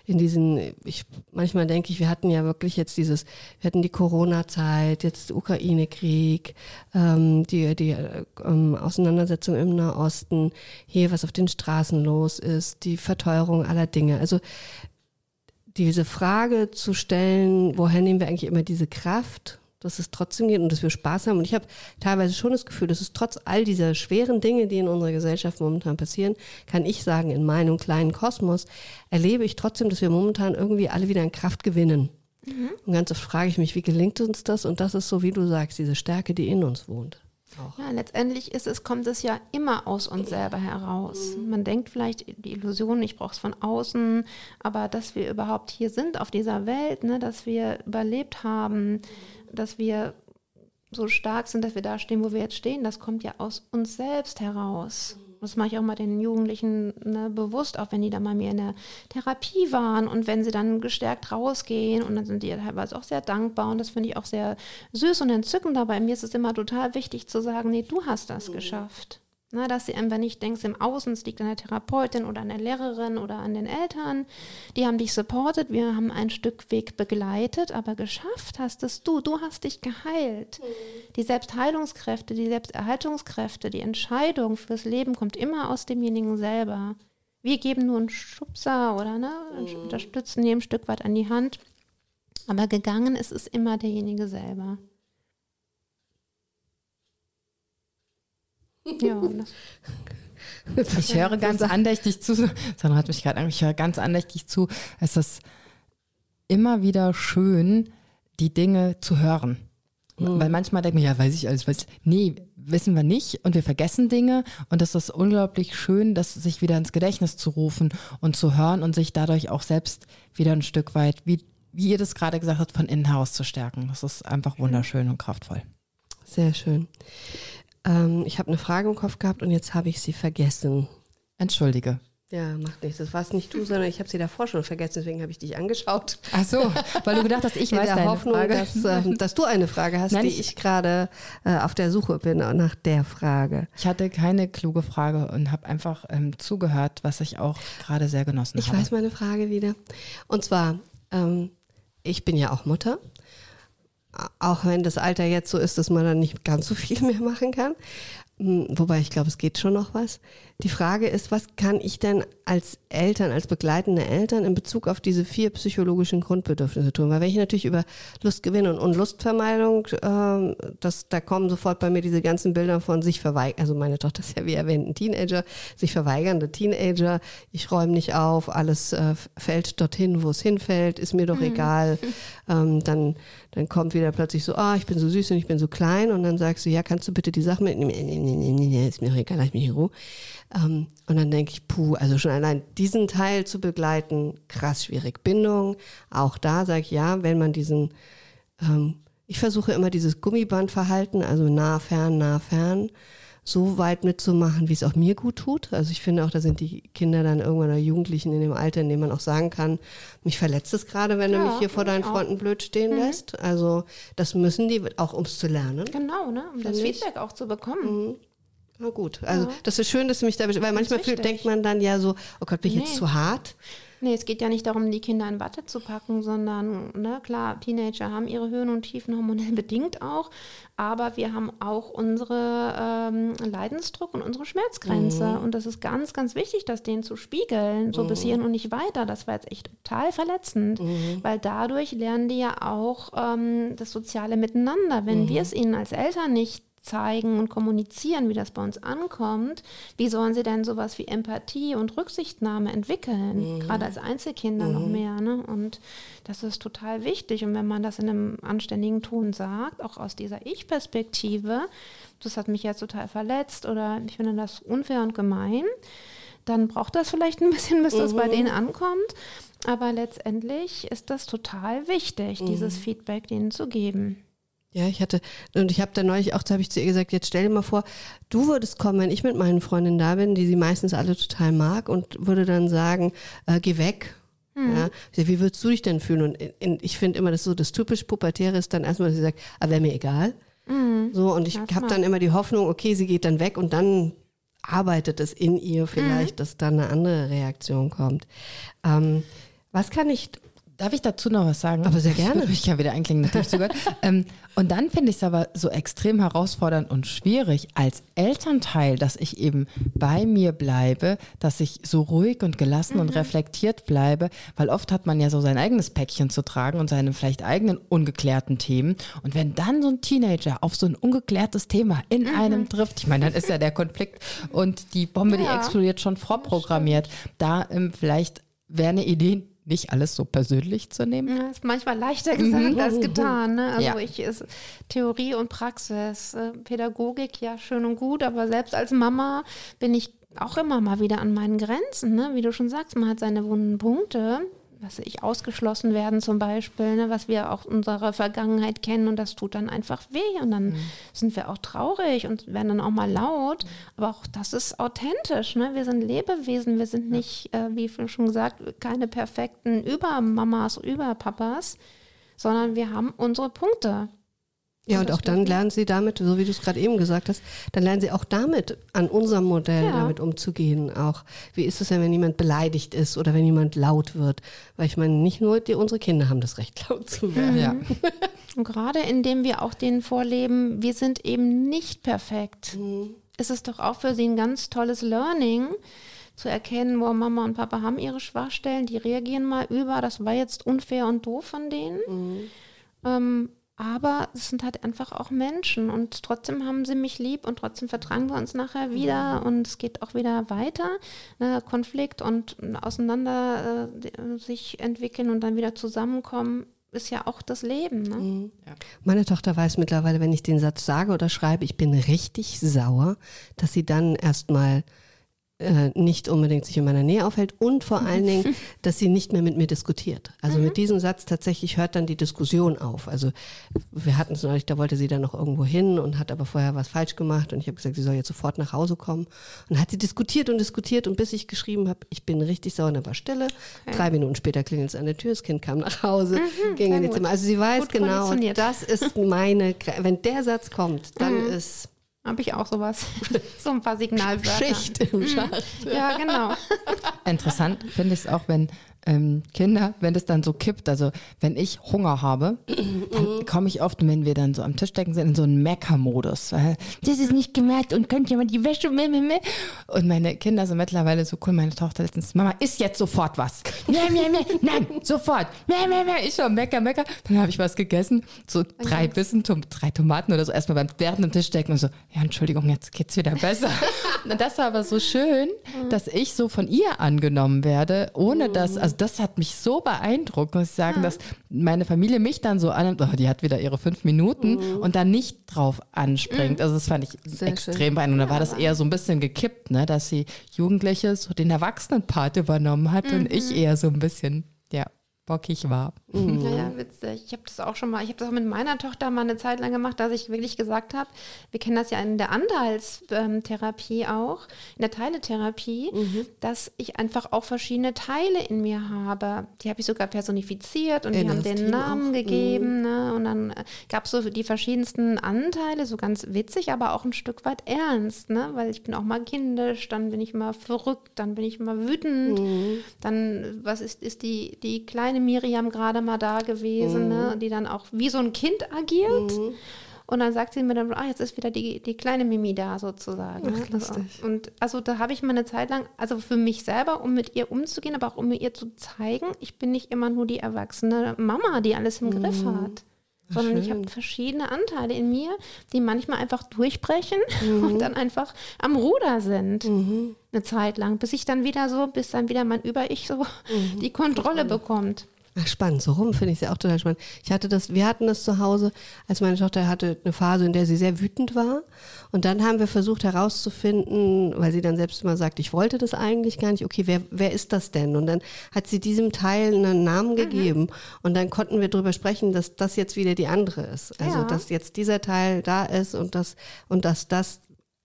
in diesen, ich manchmal denke ich, wir hatten ja wirklich jetzt dieses, wir hatten die Corona-Zeit, jetzt Ukraine-Krieg, ähm, die, die ähm, Auseinandersetzung im Nahosten, hier was auf den Straßen los ist, die Verteuerung aller Dinge. Also diese Frage zu stellen, woher nehmen wir eigentlich immer diese Kraft, dass es trotzdem geht und dass wir Spaß haben. Und ich habe teilweise schon das Gefühl, dass es trotz all dieser schweren Dinge, die in unserer Gesellschaft momentan passieren, kann ich sagen, in meinem kleinen Kosmos erlebe ich trotzdem, dass wir momentan irgendwie alle wieder an Kraft gewinnen. Mhm. Und ganz oft frage ich mich, wie gelingt uns das? Und das ist so, wie du sagst, diese Stärke, die in uns wohnt. Auch. Ja, letztendlich ist es, kommt es ja immer aus uns selber heraus. Man denkt vielleicht die Illusion, ich brauche es von außen, aber dass wir überhaupt hier sind auf dieser Welt, ne, dass wir überlebt haben, dass wir so stark sind, dass wir da stehen, wo wir jetzt stehen, das kommt ja aus uns selbst heraus. Das mache ich auch mal den Jugendlichen ne, bewusst, auch wenn die da mal mir in der Therapie waren und wenn sie dann gestärkt rausgehen und dann sind die teilweise auch sehr dankbar und das finde ich auch sehr süß und entzückend. Aber mir ist es immer total wichtig zu sagen, nee, du hast das mhm. geschafft. Na, dass sie einfach nicht denkst, im Außen, es liegt an der Therapeutin oder an der Lehrerin oder an den Eltern. Die haben dich supportet, wir haben ein Stück Weg begleitet, aber geschafft hast es du. Du hast dich geheilt. Mhm. Die Selbstheilungskräfte, die Selbsterhaltungskräfte, die Entscheidung fürs Leben kommt immer aus demjenigen selber. Wir geben nur einen Schubser oder ne, mhm. unterstützen jedem Stück weit an die Hand. Aber gegangen ist es immer derjenige selber. Ja, ich höre ganz andächtig zu. Sandra hat mich gerade ich höre ganz andächtig zu. Es ist immer wieder schön, die Dinge zu hören. Mhm. Weil manchmal denkt man, ja, weiß ich alles, weiß Nee, wissen wir nicht und wir vergessen Dinge und es ist unglaublich schön, das sich wieder ins Gedächtnis zu rufen und zu hören und sich dadurch auch selbst wieder ein Stück weit, wie, wie ihr das gerade gesagt habt, von innen heraus zu stärken. Das ist einfach wunderschön und kraftvoll. Sehr schön. Ähm, ich habe eine Frage im Kopf gehabt und jetzt habe ich sie vergessen. Entschuldige. Ja, macht nichts. Das war es nicht du, sondern ich habe sie davor schon vergessen, deswegen habe ich dich angeschaut. Ach so, weil du gedacht hast, ich In weiß der deine Hoffnung, Frage. Dass, äh, dass du eine Frage hast, Nein, die ich, ich gerade äh, auf der Suche bin nach der Frage. Ich hatte keine kluge Frage und habe einfach ähm, zugehört, was ich auch gerade sehr genossen ich habe. Ich weiß meine Frage wieder. Und zwar, ähm, ich bin ja auch Mutter auch wenn das Alter jetzt so ist, dass man dann nicht ganz so viel mehr machen kann. Hm, wobei ich glaube, es geht schon noch was. Die Frage ist, was kann ich denn als Eltern, als begleitende Eltern in Bezug auf diese vier psychologischen Grundbedürfnisse tun? Weil wenn ich natürlich über Lustgewinn und Unlustvermeidung, äh, das, da kommen sofort bei mir diese ganzen Bilder von sich verweigern, also meine Tochter ist ja wie erwähnt ein Teenager, sich verweigernde Teenager, ich räume nicht auf, alles äh, fällt dorthin, wo es hinfällt, ist mir doch mhm. egal. Ähm, dann, dann kommt wieder plötzlich so, ah, oh, ich bin so süß und ich bin so klein und dann sagst du, ja, kannst du bitte die Sachen mitnehmen? Nee, nee, nee, nee, nee, ist mir doch egal, lass mich in Ruhe. Ähm, und dann denke ich, puh, also schon allein diesen Teil zu begleiten, krass schwierig. Bindung, auch da sage ich ja, wenn man diesen, ähm, Ich versuche immer dieses Gummibandverhalten, also nah, fern, nah, fern, so weit mitzumachen, wie es auch mir gut tut. Also ich finde auch, da sind die Kinder dann irgendwann oder Jugendlichen in dem Alter, in dem man auch sagen kann, mich verletzt es gerade, wenn Ja, du mich hier vor deinen auch. Freunden blöd stehen Mhm. lässt. Also das müssen die, auch um es zu lernen. Genau, ne? um das Finde ich. Feedback auch zu bekommen. Mhm. Na gut, also Ja. das ist schön, dass du mich da, weil manchmal denkt man dann ja so, oh Gott, bin ich jetzt Nee. zu hart? Nee, es geht ja nicht darum, die Kinder in Watte zu packen, sondern, ne, klar, Teenager haben ihre Höhen und Tiefen hormonell bedingt auch, aber wir haben auch unsere ähm, Leidensdruck und unsere Schmerzgrenze. Und das ist ganz, ganz wichtig, das denen zu spiegeln, so bis hierhin und nicht weiter. Das war jetzt echt total verletzend, weil dadurch lernen die ja auch ähm, das soziale Miteinander. Wenn wir es ihnen als Eltern nicht zeigen und kommunizieren, wie das bei uns ankommt, wie sollen sie denn sowas wie Empathie und Rücksichtnahme entwickeln? Gerade als Einzelkinder noch mehr. Ne? Und das ist total wichtig. Und wenn man das in einem anständigen Ton sagt, auch aus dieser Ich-Perspektive, das hat mich jetzt total verletzt oder ich finde das unfair und gemein, dann braucht das vielleicht ein bisschen, bis das bei denen ankommt. Aber letztendlich ist das total wichtig, dieses Feedback denen zu geben. Ja, ich hatte, und ich habe da neulich auch, da habe ich zu ihr gesagt, jetzt stell dir mal vor, du würdest kommen, wenn ich mit meinen Freundinnen da bin, die sie meistens alle total mag und würde dann sagen, äh, geh weg. Ja, Ich sag, wie würdest du dich denn fühlen? Und in, in, ich finde immer, das so das typisch Pubertäre ist dann erstmal, dass sie sagt, ah, wäre mir egal. So, und ich habe dann immer die Hoffnung, okay, sie geht dann weg und dann arbeitet es in ihr vielleicht, dass dann eine andere Reaktion kommt. Ähm, was kann ich, Darf ich dazu noch was sagen? Aber sehr gerne. Ich kann wieder einklingen, natürlich zugehört. ähm, und dann finde ich es aber so extrem herausfordernd und schwierig als Elternteil, dass ich eben bei mir bleibe, dass ich so ruhig und gelassen und reflektiert bleibe, weil oft hat man ja so sein eigenes Päckchen zu tragen und seine vielleicht eigenen ungeklärten Themen. Und wenn dann so ein Teenager auf so ein ungeklärtes Thema in einem trifft, ich meine, dann ist ja der Konflikt und die Bombe, die Ja. explodiert, schon vorprogrammiert. Da ähm, vielleicht wäre eine Idee, nicht alles so persönlich zu nehmen. Ja, ist manchmal leichter gesagt als getan. Ne? Also Ja. ich ist Theorie und Praxis, äh, Pädagogik ja schön und gut, aber selbst als Mama bin ich auch immer mal wieder an meinen Grenzen. Ne? Wie du schon sagst, man hat seine wunden Punkte. Was ich ausgeschlossen werden zum Beispiel, ne, was wir auch unserer Vergangenheit kennen und das tut dann einfach weh und dann sind wir auch traurig und werden dann auch mal laut. Aber auch das ist authentisch. Ne? Wir sind Lebewesen, wir sind nicht, äh, wie schon gesagt, keine perfekten Übermamas, Überpapas, sondern wir haben unsere Punkte. Ja, Und auch dann lernen sie damit, so wie du es gerade eben gesagt hast, dann lernen sie auch damit an unserem Modell Ja. damit umzugehen. Auch wie ist es denn, wenn jemand beleidigt ist oder wenn jemand laut wird? Weil ich meine, nicht nur die, unsere Kinder haben das Recht, laut zu werden. Ja. Und gerade indem wir auch denen vorleben, wir sind eben nicht perfekt, ist es doch auch für sie ein ganz tolles Learning, zu erkennen, wo Mama und Papa haben ihre Schwachstellen, die reagieren mal über, das war jetzt unfair und doof von denen. Ähm, aber es sind halt einfach auch Menschen und trotzdem haben sie mich lieb und trotzdem vertragen wir uns nachher wieder und es geht auch wieder weiter. Ne, Konflikt und auseinander äh, sich entwickeln und dann wieder zusammenkommen, ist ja auch das Leben. Ne? Meine Tochter weiß mittlerweile, wenn ich den Satz sage oder schreibe, ich bin richtig sauer, dass sie dann erstmal äh, nicht unbedingt sich in meiner Nähe aufhält und vor allen Dingen, dass sie nicht mehr mit mir diskutiert. Also mit diesem Satz tatsächlich hört dann die Diskussion auf. Also wir hatten es neulich, da wollte sie dann noch irgendwo hin und hat aber vorher was falsch gemacht und ich habe gesagt, sie soll jetzt sofort nach Hause kommen. Und hat sie diskutiert und diskutiert und bis ich geschrieben habe, ich bin richtig sauer, und dann war Stille. Drei Minuten später klingelt es an der Tür, das Kind kam nach Hause, ging in die. Zimmer. Also sie weiß Gut genau, das ist meine, wenn der Satz kommt, dann ist Habe ich auch sowas. so ein paar Signalwörter. Schicht im Schacht. Ja, genau. Interessant finde ich es auch, wenn ähm, Kinder, wenn das dann so kippt, also wenn ich Hunger habe, dann komme ich oft, wenn wir dann so am Tisch decken sind, in so einen Mecker-Modus. Das ist nicht gemerkt und könnt ihr mal die Wäsche meh, meh, meh. Und meine Kinder sind mittlerweile so cool, meine Tochter letztens, Mama, isst jetzt sofort was. Meh, meh, meh. Nein, sofort. Meh, meh, meh. Ich schon, Mecker, Mecker. Dann habe ich was gegessen, so drei Bissen, drei Tomaten oder so, erstmal beim während dem Tisch decken und so, ja, Entschuldigung, jetzt geht's wieder besser. und das war aber so schön, dass ich so von ihr angenommen werde, ohne dass, also das hat mich so beeindruckt, muss ich sagen, dass meine Familie mich dann so an, oh, die hat wieder ihre fünf Minuten und dann nicht drauf anspringt. Also das fand ich Sehr extrem schön. beeindruckend. Da war das eher so ein bisschen gekippt, ne, dass sie Jugendliche so den Erwachsenenpart übernommen hat und ich eher so ein bisschen, ja. Bockig war. Mhm. Naja, witzig. Ich habe das auch schon mal, ich habe das auch mit meiner Tochter mal eine Zeit lang gemacht, dass ich wirklich gesagt habe, wir kennen das ja in der Anteilstherapie auch, in der Teiletherapie, mhm. dass ich einfach auch verschiedene Teile in mir habe. Die habe ich sogar personifiziert und die haben den Namen auch. gegeben. Mhm. Ne? Und dann äh, gab es so die verschiedensten Anteile, so ganz witzig, aber auch ein Stück weit ernst, ne? weil ich bin auch mal kindisch, dann bin ich mal verrückt, dann bin ich mal wütend, mhm. dann, was ist, ist die, die kleine kleine Miriam gerade mal da gewesen, ne, mhm. ne, die dann auch wie so ein Kind agiert. Mhm. Und dann sagt sie mir dann, ah, jetzt ist wieder die, die kleine Mimi da sozusagen. Ach, lustig. Und also da habe ich mal eine Zeit lang, also für mich selber, um mit ihr umzugehen, aber auch um ihr zu zeigen, ich bin nicht immer nur die erwachsene Mama, die alles im mhm. Griff hat. Sondern Schön. ich habe verschiedene Anteile in mir, die manchmal einfach durchbrechen mhm. und dann einfach am Ruder sind. Mhm. Eine Zeit lang, bis ich dann wieder so, bis dann wieder mein Über-Ich so mhm. die Kontrolle bekommt. Ach, spannend. So rum finde ich sie auch total spannend. Ich hatte das, wir hatten das zu Hause, als meine Tochter hatte eine Phase, in der sie sehr wütend war. Und dann haben wir versucht herauszufinden, weil sie dann selbst immer sagt, ich wollte das eigentlich gar nicht. Okay, wer, wer ist das denn? Und dann hat sie diesem Teil einen Namen mhm. gegeben. Und dann konnten wir darüber sprechen, dass das jetzt wieder die andere ist. Also, ja. dass jetzt dieser Teil da ist und das, und dass das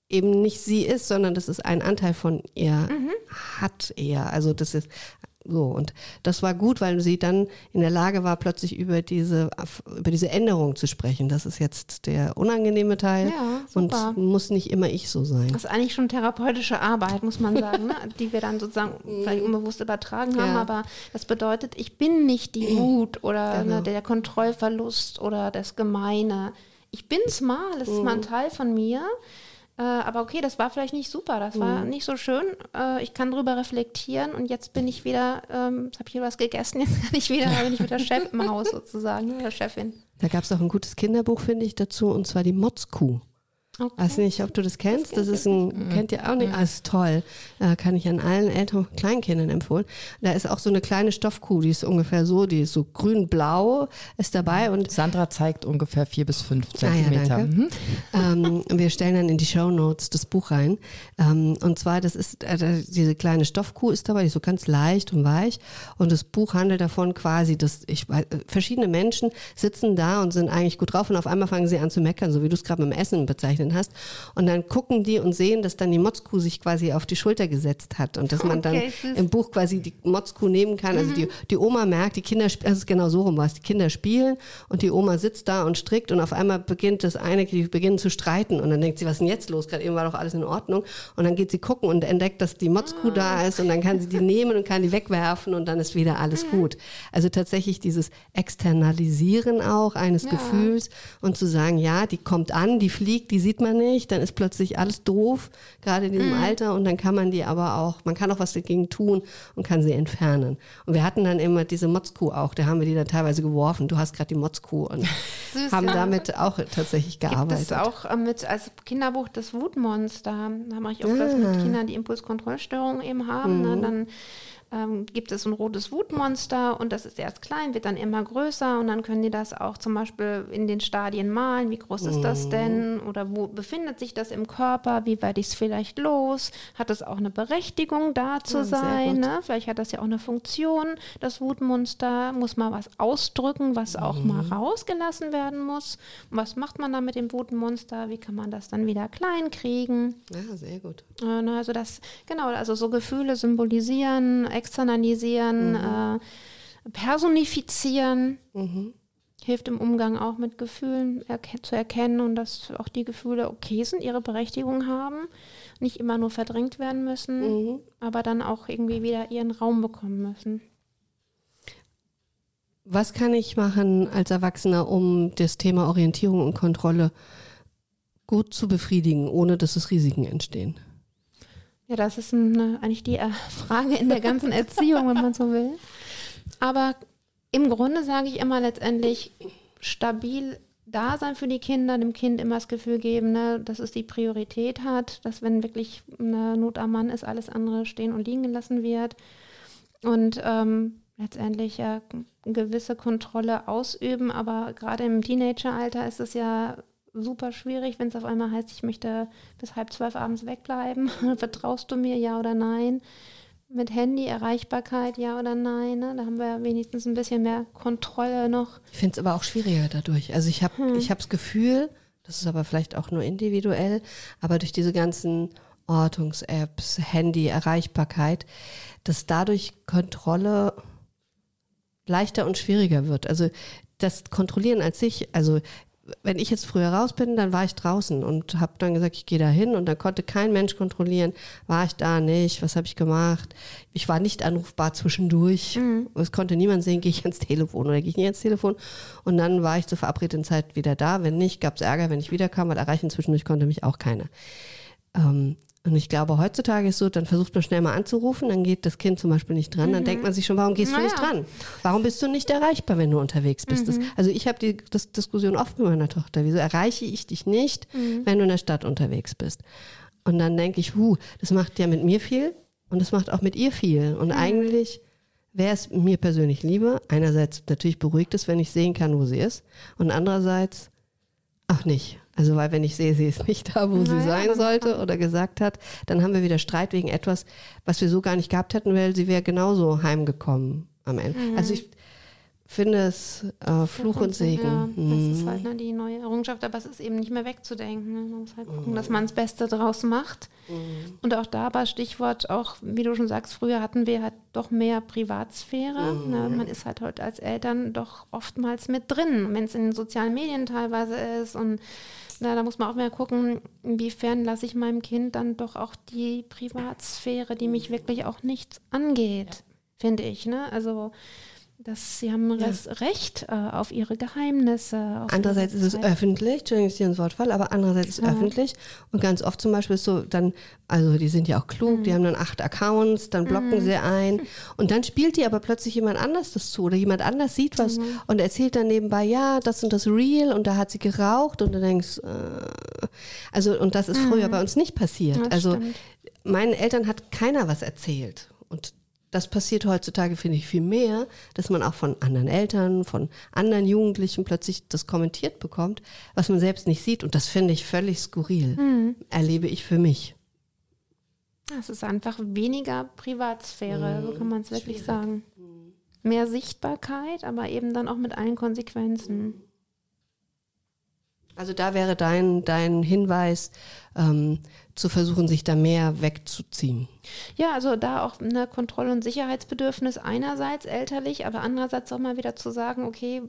eben nicht sie ist, sondern dass es ein Anteil von ihr mhm. hat eher. Also das ist so, und das war gut, weil sie dann in der Lage war, plötzlich über diese, über diese Änderung zu sprechen. Das ist jetzt der unangenehme Teil ja, und muss nicht immer ich so sein. Das ist eigentlich schon therapeutische Arbeit, muss man sagen, ne? die wir dann sozusagen vielleicht unbewusst übertragen haben, ja. aber das bedeutet, ich bin nicht die Wut oder ne, genau. ne, der Kontrollverlust oder das Gemeine. Ich bin's mal, das ist mal ein mhm. Teil von mir. Äh, aber okay, das war vielleicht nicht super, das war mhm. nicht so schön. Äh, ich kann drüber reflektieren und jetzt bin ich wieder, ähm, jetzt habe ich hier was gegessen, jetzt kann ich wieder, bin ich wieder Chef im Haus sozusagen, oder Chefin. Da gab es auch ein gutes Kinderbuch, finde ich, dazu, und zwar die Motzkuh. Okay. Weiß nicht, ob du das kennst. Das, ist ein, mhm. kennt ihr auch nicht? Ah, ist toll. Äh, kann ich an allen Eltern und Kleinkindern empfehlen. Da ist auch so eine kleine Stoffkuh, die ist ungefähr so, die ist so grün-blau, ist dabei und. Sandra zeigt ungefähr vier bis fünf Zentimeter. Ah, ja, mhm. ähm, wir stellen dann in die Show Notes das Buch rein. Ähm, und zwar, das ist, äh, diese kleine Stoffkuh ist dabei, die ist so ganz leicht und weich. Und das Buch handelt davon quasi, dass ich, äh, verschiedene Menschen sitzen da und sind eigentlich gut drauf und auf einmal fangen sie an zu meckern, so wie du es gerade mit dem Essen bezeichnet Freundin hast. Und dann gucken die und sehen, dass dann die Motzkuh sich quasi auf die Schulter gesetzt hat und dass man dann okay, im Buch quasi die Motzkuh nehmen kann. Also die, mhm. die Oma merkt, die Kinder, das ist genau so rum was, die Kinder spielen und die Oma sitzt da und strickt und auf einmal beginnt das eine, die beginnen zu streiten und dann denkt sie, was ist denn jetzt los? Gerade eben war doch alles in Ordnung. Und dann geht sie gucken und entdeckt, dass die Motzkuh ah. da ist und dann kann sie die nehmen und kann die wegwerfen und dann ist wieder alles mhm. gut. Also tatsächlich dieses Externalisieren auch eines ja. Gefühls und zu sagen, ja, die kommt an, die fliegt, die sieht man nicht, dann ist plötzlich alles doof, gerade in diesem mhm. Alter und dann kann man die aber auch, man kann auch was dagegen tun und kann sie entfernen. Und wir hatten dann immer diese Motzkuh auch, da haben wir die dann teilweise geworfen. Du hast gerade die Motzkuh und Süß, haben ja. damit auch tatsächlich gearbeitet. Gibt es auch äh, mit als Kinderbuch das Wutmonster. Da mache ich auch ah. mit Kindern, die Impulskontrollstörungen eben haben. Ne? Mhm. Ne? Dann ähm, gibt es ein rotes Wutmonster und das ist erst klein, wird dann immer größer und dann können die das auch zum Beispiel in den Stadien malen. Wie groß ist das mhm. denn? Oder wo befindet sich das im Körper? Wie werde ich es vielleicht los? Hat es auch eine Berechtigung, da zu ja, sein? Ne? Vielleicht hat das ja auch eine Funktion, das Wutmonster. Muss mal was ausdrücken, was auch mhm. mal rausgelassen werden muss. Und was macht man dann mit dem Wutmonster? Wie kann man das dann wieder klein kriegen? Ja, sehr gut. Äh, also das, genau, also so Gefühle symbolisieren, externalisieren, mhm. äh, personifizieren. Mhm. Hilft im Umgang auch mit Gefühlen erke zu erkennen und dass auch die Gefühle okay sind, ihre Berechtigung haben, nicht immer nur verdrängt werden müssen, mhm. aber dann auch irgendwie wieder ihren Raum bekommen müssen. Was kann ich machen als Erwachsener, um das Thema Orientierung und Kontrolle gut zu befriedigen, ohne dass es Risiken entstehen? Ja, das ist eine, eigentlich die äh, Frage in der ganzen Erziehung, wenn man so will. Aber im Grunde sage ich immer letztendlich stabil da sein für die Kinder, dem Kind immer das Gefühl geben, ne, dass es die Priorität hat, dass wenn wirklich eine Not am Mann ist, alles andere stehen und liegen gelassen wird. Und ähm, letztendlich ja gewisse Kontrolle ausüben, aber gerade im Teenageralter ist es ja super schwierig, wenn es auf einmal heißt, ich möchte bis halb zwölf abends wegbleiben. Vertraust du mir, ja oder nein? mit Handy, Erreichbarkeit, ja oder nein. Ne? Da haben wir wenigstens ein bisschen mehr Kontrolle noch. Ich finde es aber auch schwieriger dadurch. Also ich habe Hm. ich habe das Gefühl, das ist aber vielleicht auch nur individuell, aber durch diese ganzen Ortungs-Apps, Handy, Erreichbarkeit, dass dadurch Kontrolle leichter und schwieriger wird. Also das Kontrollieren als sich, also wenn ich jetzt früher raus bin, dann war ich draußen und habe dann gesagt, ich gehe da hin und dann konnte kein Mensch kontrollieren, war ich da nicht, was habe ich gemacht. Ich war nicht anrufbar zwischendurch. Es konnte niemand sehen, gehe ich ans Telefon oder gehe ich nicht ans Telefon. Und dann war ich zur verabredeten Zeit wieder da. Wenn nicht, gab es Ärger, wenn ich wiederkam, weil erreichen zwischendurch konnte mich auch keiner. Ähm, und ich glaube, heutzutage ist so, dann versucht man schnell mal anzurufen, dann geht das Kind zum Beispiel nicht dran, dann denkt man sich schon, warum gehst du Naja. nicht dran? Warum bist du nicht erreichbar, wenn du unterwegs bist? Das, also ich habe die das Diskussion oft mit meiner Tochter. Wieso erreiche ich dich nicht, wenn du in der Stadt unterwegs bist? Und dann denke ich, huh, das macht ja mit mir viel und das macht auch mit ihr viel. Und eigentlich wäre es mir persönlich lieber, einerseits natürlich beruhigt es, wenn ich sehen kann, wo sie ist, und andererseits auch nicht. Also weil wenn ich sehe, sie ist nicht da, wo sie Naja, sein dann- sollte oder gesagt hat, dann haben wir wieder Streit wegen etwas, was wir so gar nicht gehabt hätten, weil sie wäre genauso heimgekommen am Ende. Also ich finde es äh, Fluch und Segen. Ja, das ist Mhm. halt ne, die neue Errungenschaft, aber es ist eben nicht mehr wegzudenken. Ne? Man muss halt gucken, dass man das Beste draus macht. Und auch da aber Stichwort, auch wie du schon sagst, früher hatten wir halt doch mehr Privatsphäre. Ne? Man ist halt heute als Eltern doch oftmals mit drin, wenn es in den sozialen Medien teilweise ist und na, da muss man auch mehr gucken, inwiefern lasse ich meinem Kind dann doch auch die Privatsphäre, die mich wirklich auch nichts angeht, finde ich. Ne? Also, dass sie haben res Recht äh, auf ihre Geheimnisse. Auf Andererseits ist es öffentlich, Entschuldigung, ich hier ins Wort falle, aber andererseits ist es öffentlich und ganz oft zum Beispiel ist so, dann, also die sind ja auch klug, Mhm. die haben dann acht Accounts, dann blocken sie ein und dann spielt die aber plötzlich jemand anders das zu oder jemand anders sieht was Mhm. und erzählt dann nebenbei, ja, das und das Real und da hat sie geraucht und du denkst, äh, also und das ist früher bei uns nicht passiert. Mhm. Das also stimmt. meinen Eltern hat keiner was erzählt. Und das passiert heutzutage, finde ich, viel mehr, dass man auch von anderen Eltern, von anderen Jugendlichen plötzlich das kommentiert bekommt, was man selbst nicht sieht. Und das finde ich völlig skurril. Mhm. Erlebe ich für mich. Es ist einfach weniger Privatsphäre, so kann man es wirklich sagen. Mhm. Mehr Sichtbarkeit, aber eben dann auch mit allen Konsequenzen. Also da wäre dein, dein Hinweis, ähm, zu versuchen, sich da mehr wegzuziehen. Ja, also da auch eine Kontroll- und Sicherheitsbedürfnis einerseits elterlich, aber andererseits auch mal wieder zu sagen, okay,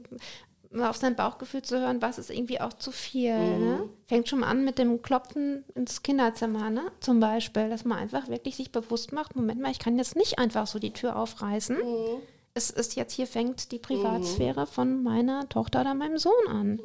mal auf sein Bauchgefühl zu hören, was ist irgendwie auch zu viel. Ne? Fängt schon mal an mit dem Klopfen ins Kinderzimmer, ne? zum Beispiel, dass man einfach wirklich sich bewusst macht, Moment mal, ich kann jetzt nicht einfach so die Tür aufreißen. Es ist jetzt hier fängt die Privatsphäre von meiner Tochter oder meinem Sohn an.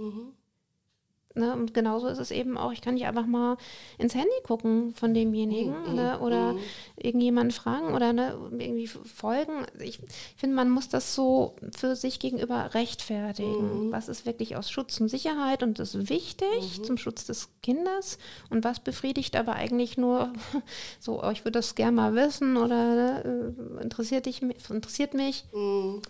Ne, und genauso ist es eben auch, ich kann nicht einfach mal ins Handy gucken von demjenigen ne, oder irgendjemanden fragen oder ne, irgendwie folgen. Ich finde, man muss das so für sich gegenüber rechtfertigen. Was ist wirklich aus Schutz und Sicherheit und ist wichtig zum Schutz des Kindes? Und was befriedigt aber eigentlich nur so, oh, ich würde das gerne mal wissen oder ne, äh, interessiert, dich, interessiert mich,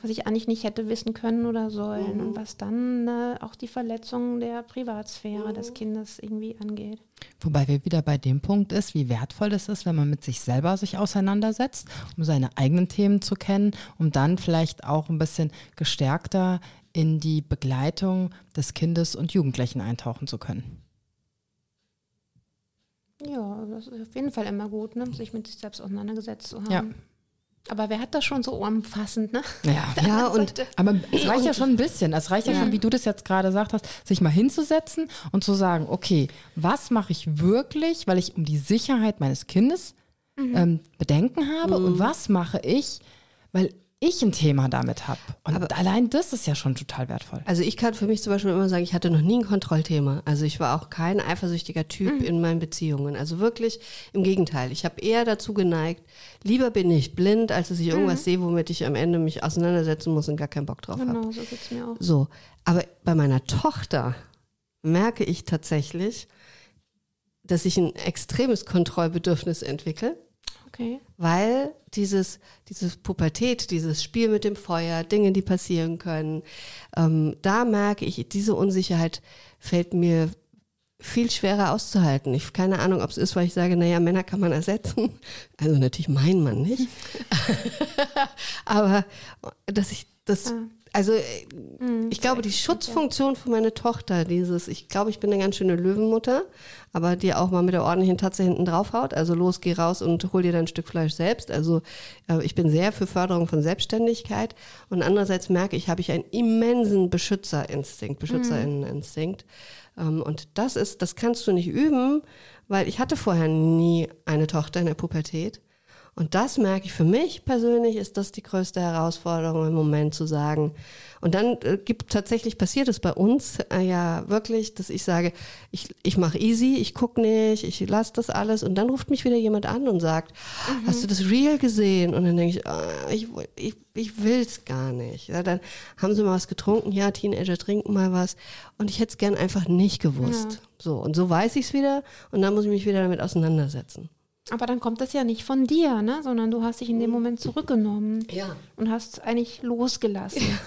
was ich eigentlich nicht hätte wissen können oder sollen. Und was dann ne, auch die Verletzung der Privatsphäre des Kindes irgendwie angeht. Wobei wir wieder bei dem Punkt ist, wie wertvoll das ist, wenn man mit sich selber sich auseinandersetzt, um seine eigenen Themen zu kennen, um dann vielleicht auch ein bisschen gestärkter in die Begleitung des Kindes und Jugendlichen eintauchen zu können. Ja, das ist auf jeden Fall immer gut, ne? sich mit sich selbst auseinandergesetzt zu haben. Ja. Aber wer hat das schon so umfassend, ne? Ja, Ja, und Aber es reicht ja schon ein bisschen. Es reicht ja, schon, wie du das jetzt gerade gesagt hast, sich mal hinzusetzen und zu sagen, okay, was mache ich wirklich, weil ich um die Sicherheit meines Kindes ähm, Bedenken habe und was mache ich, weil ich ein Thema damit habe. Und allein das ist ja schon total wertvoll. Also ich kann für mich zum Beispiel immer sagen, ich hatte noch nie ein Kontrollthema. Also ich war auch kein eifersüchtiger Typ in meinen Beziehungen. Also wirklich im Gegenteil. Ich habe eher dazu geneigt, lieber bin ich blind, als dass ich irgendwas sehe, womit ich am Ende mich auseinandersetzen muss und gar keinen Bock drauf habe. Genau, so geht es mir auch. So, aber bei meiner Tochter merke ich tatsächlich, dass ich ein extremes Kontrollbedürfnis entwickle, Okay. weil dieses, dieses Pubertät, dieses Spiel mit dem Feuer, Dinge, die passieren können, ähm, da merke ich, diese Unsicherheit fällt mir viel schwerer auszuhalten. Ich keine Ahnung, ob es ist, weil ich sage, naja, Männer kann man ersetzen. Also natürlich mein Mann nicht. Aber dass ich das, also Mhm. ich glaube, die Schutzfunktion für meine Tochter, dieses, ich glaube, ich bin eine ganz schöne Löwenmutter, aber die auch mal mit der ordentlichen Tatze hinten draufhaut. Also los, geh raus und hol dir dein Stück Fleisch selbst. Also äh, ich bin sehr für Förderung von Selbstständigkeit. Und andererseits merke ich, habe ich einen immensen Beschützerinstinkt, Beschützerinneninnstinkt. Ähm, und das ist, das kannst du nicht üben, weil ich hatte vorher nie eine Tochter in der Pubertät. Und das merke ich für mich persönlich, ist das die größte Herausforderung im Moment zu sagen. Und dann äh, gibt tatsächlich passiert es bei uns äh, ja wirklich, dass ich sage, ich, ich mache easy, ich gucke nicht, ich lasse das alles und dann ruft mich wieder jemand an und sagt, hast du das Real gesehen? Und dann denke ich, ah, ich, ich, ich will's gar nicht. Ja, dann haben sie mal was getrunken, ja, Teenager trinken mal was und ich hätte es gern einfach nicht gewusst. So, und so weiß ich es wieder und dann muss ich mich wieder damit auseinandersetzen. Aber dann kommt das ja nicht von dir, ne? sondern du hast dich in dem Moment zurückgenommen Ja. und hast eigentlich losgelassen.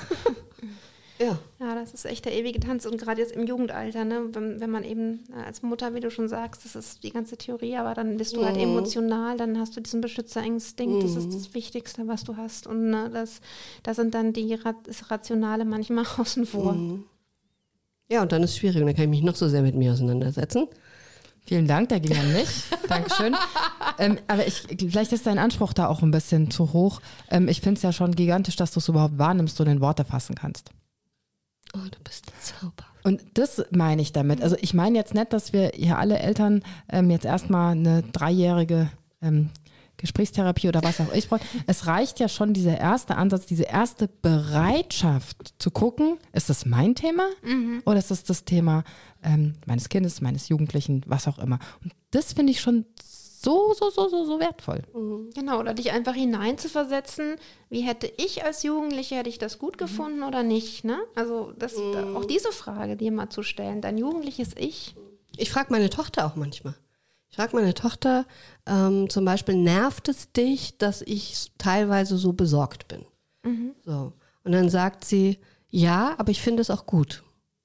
Ja. Ja, das ist echt der ewige Tanz und gerade jetzt im Jugendalter, ne? wenn, wenn man eben äh, als Mutter, wie du schon sagst, das ist die ganze Theorie, aber dann bist du halt Mhm. emotional, dann hast du diesen Beschützerinstinkt, das ist das Wichtigste, was du hast und ne, das, da sind dann die das Rationale manchmal außen vor. Mhm. Ja, und dann ist es schwierig und dann kann ich mich noch so sehr mit mir auseinandersetzen. Vielen Dank, der ging an mich. Dankeschön. ähm, aber ich, vielleicht ist dein Anspruch da auch ein bisschen zu hoch. Ähm, ich finde es ja schon gigantisch, dass du es überhaupt wahrnimmst und in Worte fassen kannst. Oh, du bist zauberhaft. Und das meine ich damit. Also ich meine jetzt nicht, dass wir hier alle Eltern ähm, jetzt erstmal eine dreijährige ähm, Gesprächstherapie oder was auch ich brauche. Es reicht ja schon dieser erste Ansatz, diese erste Bereitschaft zu gucken, ist das mein Thema oder ist das das Thema ähm, meines Kindes, meines Jugendlichen, was auch immer. Und das finde ich schon so, so, so, so, so wertvoll. Genau, oder dich einfach hineinzuversetzen, wie hätte ich als Jugendliche, hätte ich das gut gefunden oder nicht, ne? Also das, da, auch diese Frage dir mal zu stellen, dein jugendliches Ich. Ich frage meine Tochter auch manchmal. Ich frage meine Tochter ähm, zum Beispiel, nervt es dich, dass ich teilweise so besorgt bin? So. Und dann sagt sie, ja, aber ich finde es auch gut.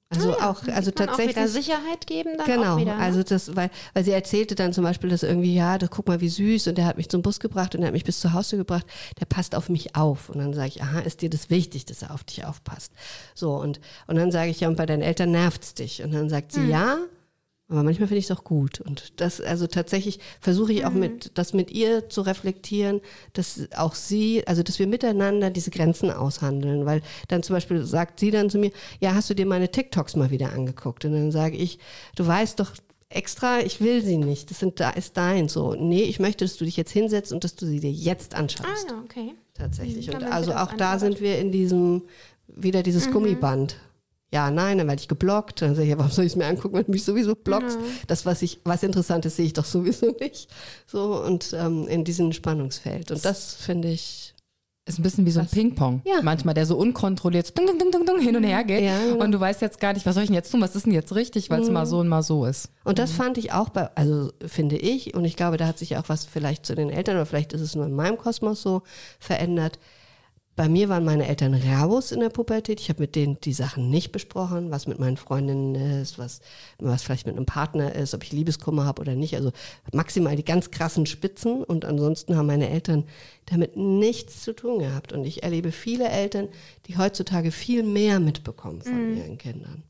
Also auch, also Kann auch wieder tatsächlich. Sicherheit geben dann Genau, wieder. Ne? also das, weil, weil sie erzählte dann zum Beispiel, dass irgendwie, ja, das, guck mal, wie süß und der hat mich zum Bus gebracht und der hat mich bis zu Hause gebracht, der passt auf mich auf. Und dann sage ich, aha, ist dir das wichtig, dass er auf dich aufpasst? So, und, und dann sage ich, ja, und bei deinen Eltern nervt's dich. Und dann sagt sie, Hm. ja, aber manchmal finde ich es auch gut. Und das, also tatsächlich versuche ich auch Mhm. mit, das mit ihr zu reflektieren, dass auch sie, also dass wir miteinander diese Grenzen aushandeln. Weil dann zum Beispiel sagt sie dann zu mir, ja, hast du dir meine TikToks mal wieder angeguckt? Und dann sage ich, du weißt doch extra, ich will sie nicht. Das sind, da ist dein. So, nee, ich möchte, dass du dich jetzt hinsetzt und dass du sie dir jetzt anschaust. ah ja, okay. Tatsächlich. Mhm, Und also auch da sind wir in diesem, wieder dieses Gummiband. Ja, nein, dann werde ich geblockt. Dann sage ich, ja, warum soll ich es mir angucken, wenn du mich sowieso blockst? Das, was ich, was Interessantes sehe ich doch sowieso nicht. So, und ähm, in diesem Spannungsfeld. Und das finde ich, Ist ein bisschen wie so ein? Ping-Pong. Ja. Manchmal, der so unkontrolliert dung, dung, dung, hin und her geht. Ja, genau. Und du weißt jetzt gar nicht, was soll ich denn jetzt tun? Was ist denn jetzt richtig? Weil es mal so und mal so ist. Und das fand ich auch bei, also finde ich, und ich glaube, da hat sich auch was vielleicht zu den Eltern, oder vielleicht ist es nur in meinem Kosmos so verändert. Bei mir waren meine Eltern raus in der Pubertät. Ich habe mit denen die Sachen nicht besprochen, was mit meinen Freundinnen ist, was, was vielleicht mit einem Partner ist, ob ich Liebeskummer habe oder nicht. Also maximal die ganz krassen Spitzen. Und ansonsten haben meine Eltern damit nichts zu tun gehabt. Und ich erlebe viele Eltern, die heutzutage viel mehr mitbekommen von ihren Kindern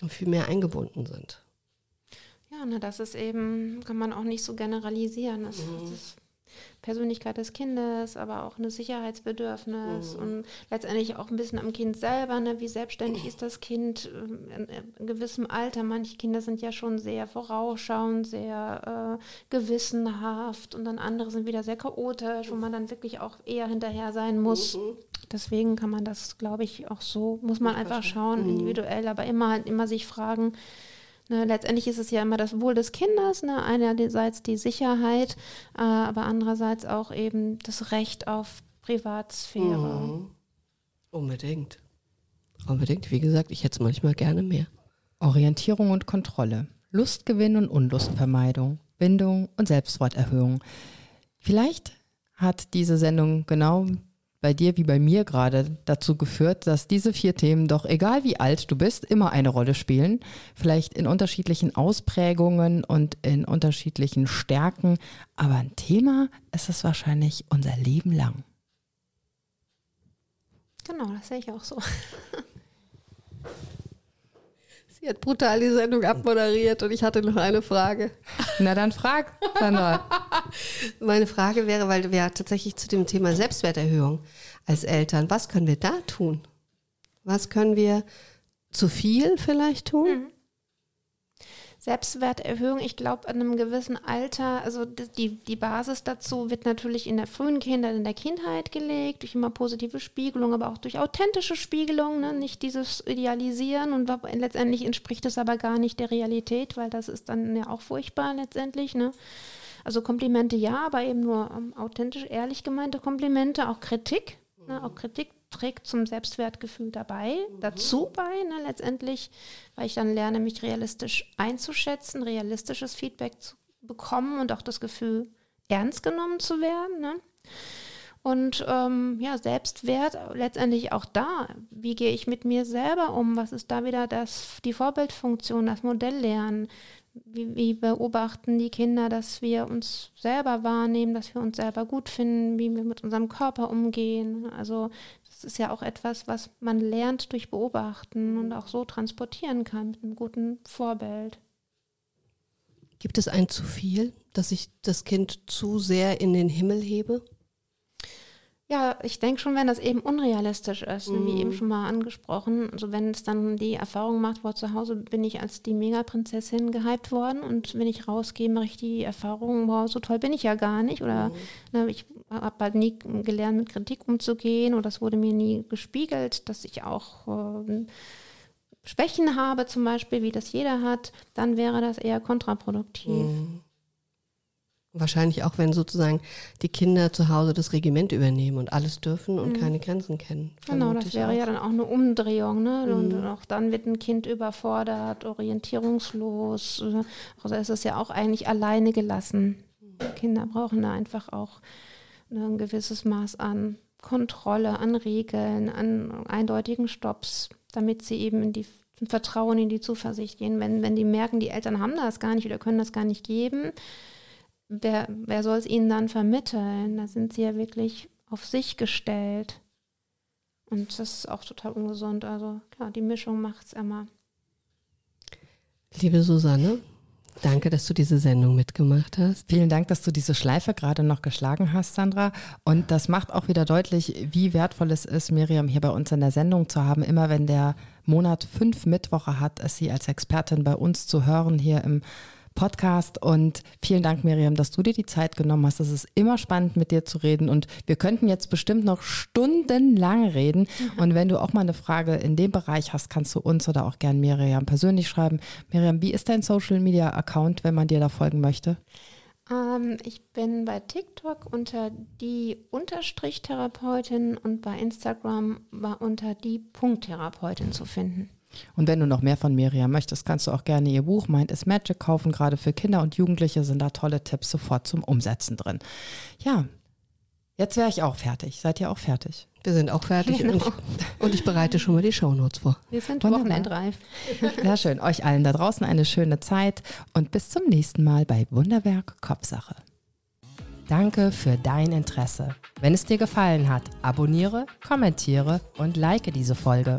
und viel mehr eingebunden sind. Ja, ne, das ist eben, kann man auch nicht so generalisieren. Das, das ist Persönlichkeit des Kindes, aber auch ein Sicherheitsbedürfnis und letztendlich auch ein bisschen am Kind selber. Ne? Wie selbstständig ist das Kind ähm, in, in gewissem Alter? Manche Kinder sind ja schon sehr vorausschauend, sehr äh, gewissenhaft und dann andere sind wieder sehr chaotisch, wo man dann wirklich auch eher hinterher sein muss. Deswegen kann man das, glaube ich, auch so, muss man einfach schauen, individuell, aber immer halt immer sich fragen, Ne, letztendlich ist es ja immer das Wohl des Kindes, ne? einerseits die Sicherheit, äh, aber andererseits auch eben das Recht auf Privatsphäre. Mhm. Unbedingt. Unbedingt. Wie gesagt, ich hätte es manchmal gerne mehr. Orientierung und Kontrolle. Lustgewinn und Unlustvermeidung. Bindung und Selbstwerterhöhung. Vielleicht hat diese Sendung genau bei dir wie bei mir gerade dazu geführt, dass diese vier Themen doch, egal wie alt du bist, immer eine Rolle spielen. Vielleicht in unterschiedlichen Ausprägungen und in unterschiedlichen Stärken. Aber ein Thema ist es wahrscheinlich unser Leben lang. Genau, das sehe ich auch so. Sie hat brutal die Sendung abmoderiert und ich hatte noch eine Frage. Na dann frag, Sandra. Meine Frage wäre, weil wir tatsächlich zu dem Thema Selbstwerterhöhung als Eltern, was können wir da tun? Was können wir zu viel vielleicht tun? Mhm. Selbstwerterhöhung, ich glaube, an einem gewissen Alter, also die, die Basis dazu wird natürlich in der frühen Kindheit, in der Kindheit gelegt, durch immer positive Spiegelung, aber auch durch authentische Spiegelung, ne? nicht dieses Idealisieren und letztendlich entspricht es aber gar nicht der Realität, weil das ist dann ja auch furchtbar letztendlich. Ne? Also Komplimente ja, aber eben nur um, authentisch, ehrlich gemeinte Komplimente, auch Kritik, ne? auch Kritik trägt zum Selbstwertgefühl dabei, mhm. dazu bei, ne, letztendlich, weil ich dann lerne, mich realistisch einzuschätzen, realistisches Feedback zu bekommen und auch das Gefühl, ernst genommen zu werden. Ne? Und ähm, ja, Selbstwert letztendlich auch da. Wie gehe ich mit mir selber um? Was ist da wieder das, die Vorbildfunktion, das Modell lernen? Wie, wie, beobachten die Kinder, dass wir uns selber wahrnehmen, dass wir uns selber gut finden, wie wir mit unserem Körper umgehen? Also ist ja auch etwas, was man lernt durch Beobachten und auch so transportieren kann mit einem guten Vorbild. Gibt es ein zu viel, dass ich das Kind zu sehr in den Himmel hebe? Ja, ich denke schon, wenn das eben unrealistisch ist, mm. wie eben mhm. schon mal angesprochen. Also wenn es dann die Erfahrung macht, wo zu Hause bin ich als die Megaprinzessin gehypt worden und wenn ich rausgehe, mache ich die Erfahrung, wow, so toll bin ich ja gar nicht. Oder mm. na, ich habe halt nie gelernt, mit Kritik umzugehen oder das wurde mir nie gespiegelt, dass ich auch äh, Schwächen habe, zum Beispiel, wie das jeder hat, dann wäre das eher kontraproduktiv. Mm. Wahrscheinlich auch, wenn sozusagen die Kinder zu Hause das Regiment übernehmen und alles dürfen und mhm. keine Grenzen kennen. Genau, das wäre auch. ja dann auch eine Umdrehung. Ne? Mhm. Und auch dann wird ein Kind überfordert, orientierungslos. Also ist es ja auch eigentlich alleine gelassen. Kinder brauchen da einfach auch ein gewisses Maß an Kontrolle, an Regeln, an eindeutigen Stops, damit sie eben in die Vertrauen, in die Zuversicht gehen. Wenn, wenn die merken, die Eltern haben das gar nicht oder können das gar nicht geben, wer, wer soll es ihnen dann vermitteln? Da sind sie ja wirklich auf sich gestellt. Und das ist auch total ungesund. Also klar, die Mischung macht es immer. Liebe Susanne, danke, dass du diese Sendung mitgemacht hast. Vielen Dank, dass du diese Schleife gerade noch geschlagen hast, Sandra. Und das macht auch wieder deutlich, wie wertvoll es ist, Miriam hier bei uns in der Sendung zu haben. Immer wenn der Monat fünf Mittwoche hat, ist sie als Expertin bei uns zu hören hier im Podcast. Und vielen Dank, Miriam, dass du dir die Zeit genommen hast. Es ist immer spannend, mit dir zu reden. Und wir könnten jetzt bestimmt noch stundenlang reden. Mhm. Und wenn du auch mal eine Frage in dem Bereich hast, kannst du uns oder auch gern Miriam persönlich schreiben. Miriam, wie ist dein Social Media Account, wenn man dir da folgen möchte? Ähm, ich bin bei TikTok unter die Unterstrich Therapeutin und bei Instagram war unter die Punkt Therapeutin zu finden. Und wenn du noch mehr von Miriam möchtest, kannst du auch gerne ihr Buch Mind is Magic kaufen. Gerade für Kinder und Jugendliche sind da tolle Tipps sofort zum Umsetzen drin. Ja, jetzt wäre ich auch fertig. Seid ihr auch fertig? Wir sind auch fertig genau. und, ich, und, ich, bereite schon mal die Shownotes vor. Wir sind wochenendreif. Sehr schön. Euch allen da draußen eine schöne Zeit und bis zum nächsten Mal bei Wunderwerk Kopfsache. Danke für dein Interesse. Wenn es dir gefallen hat, abonniere, kommentiere und like diese Folge.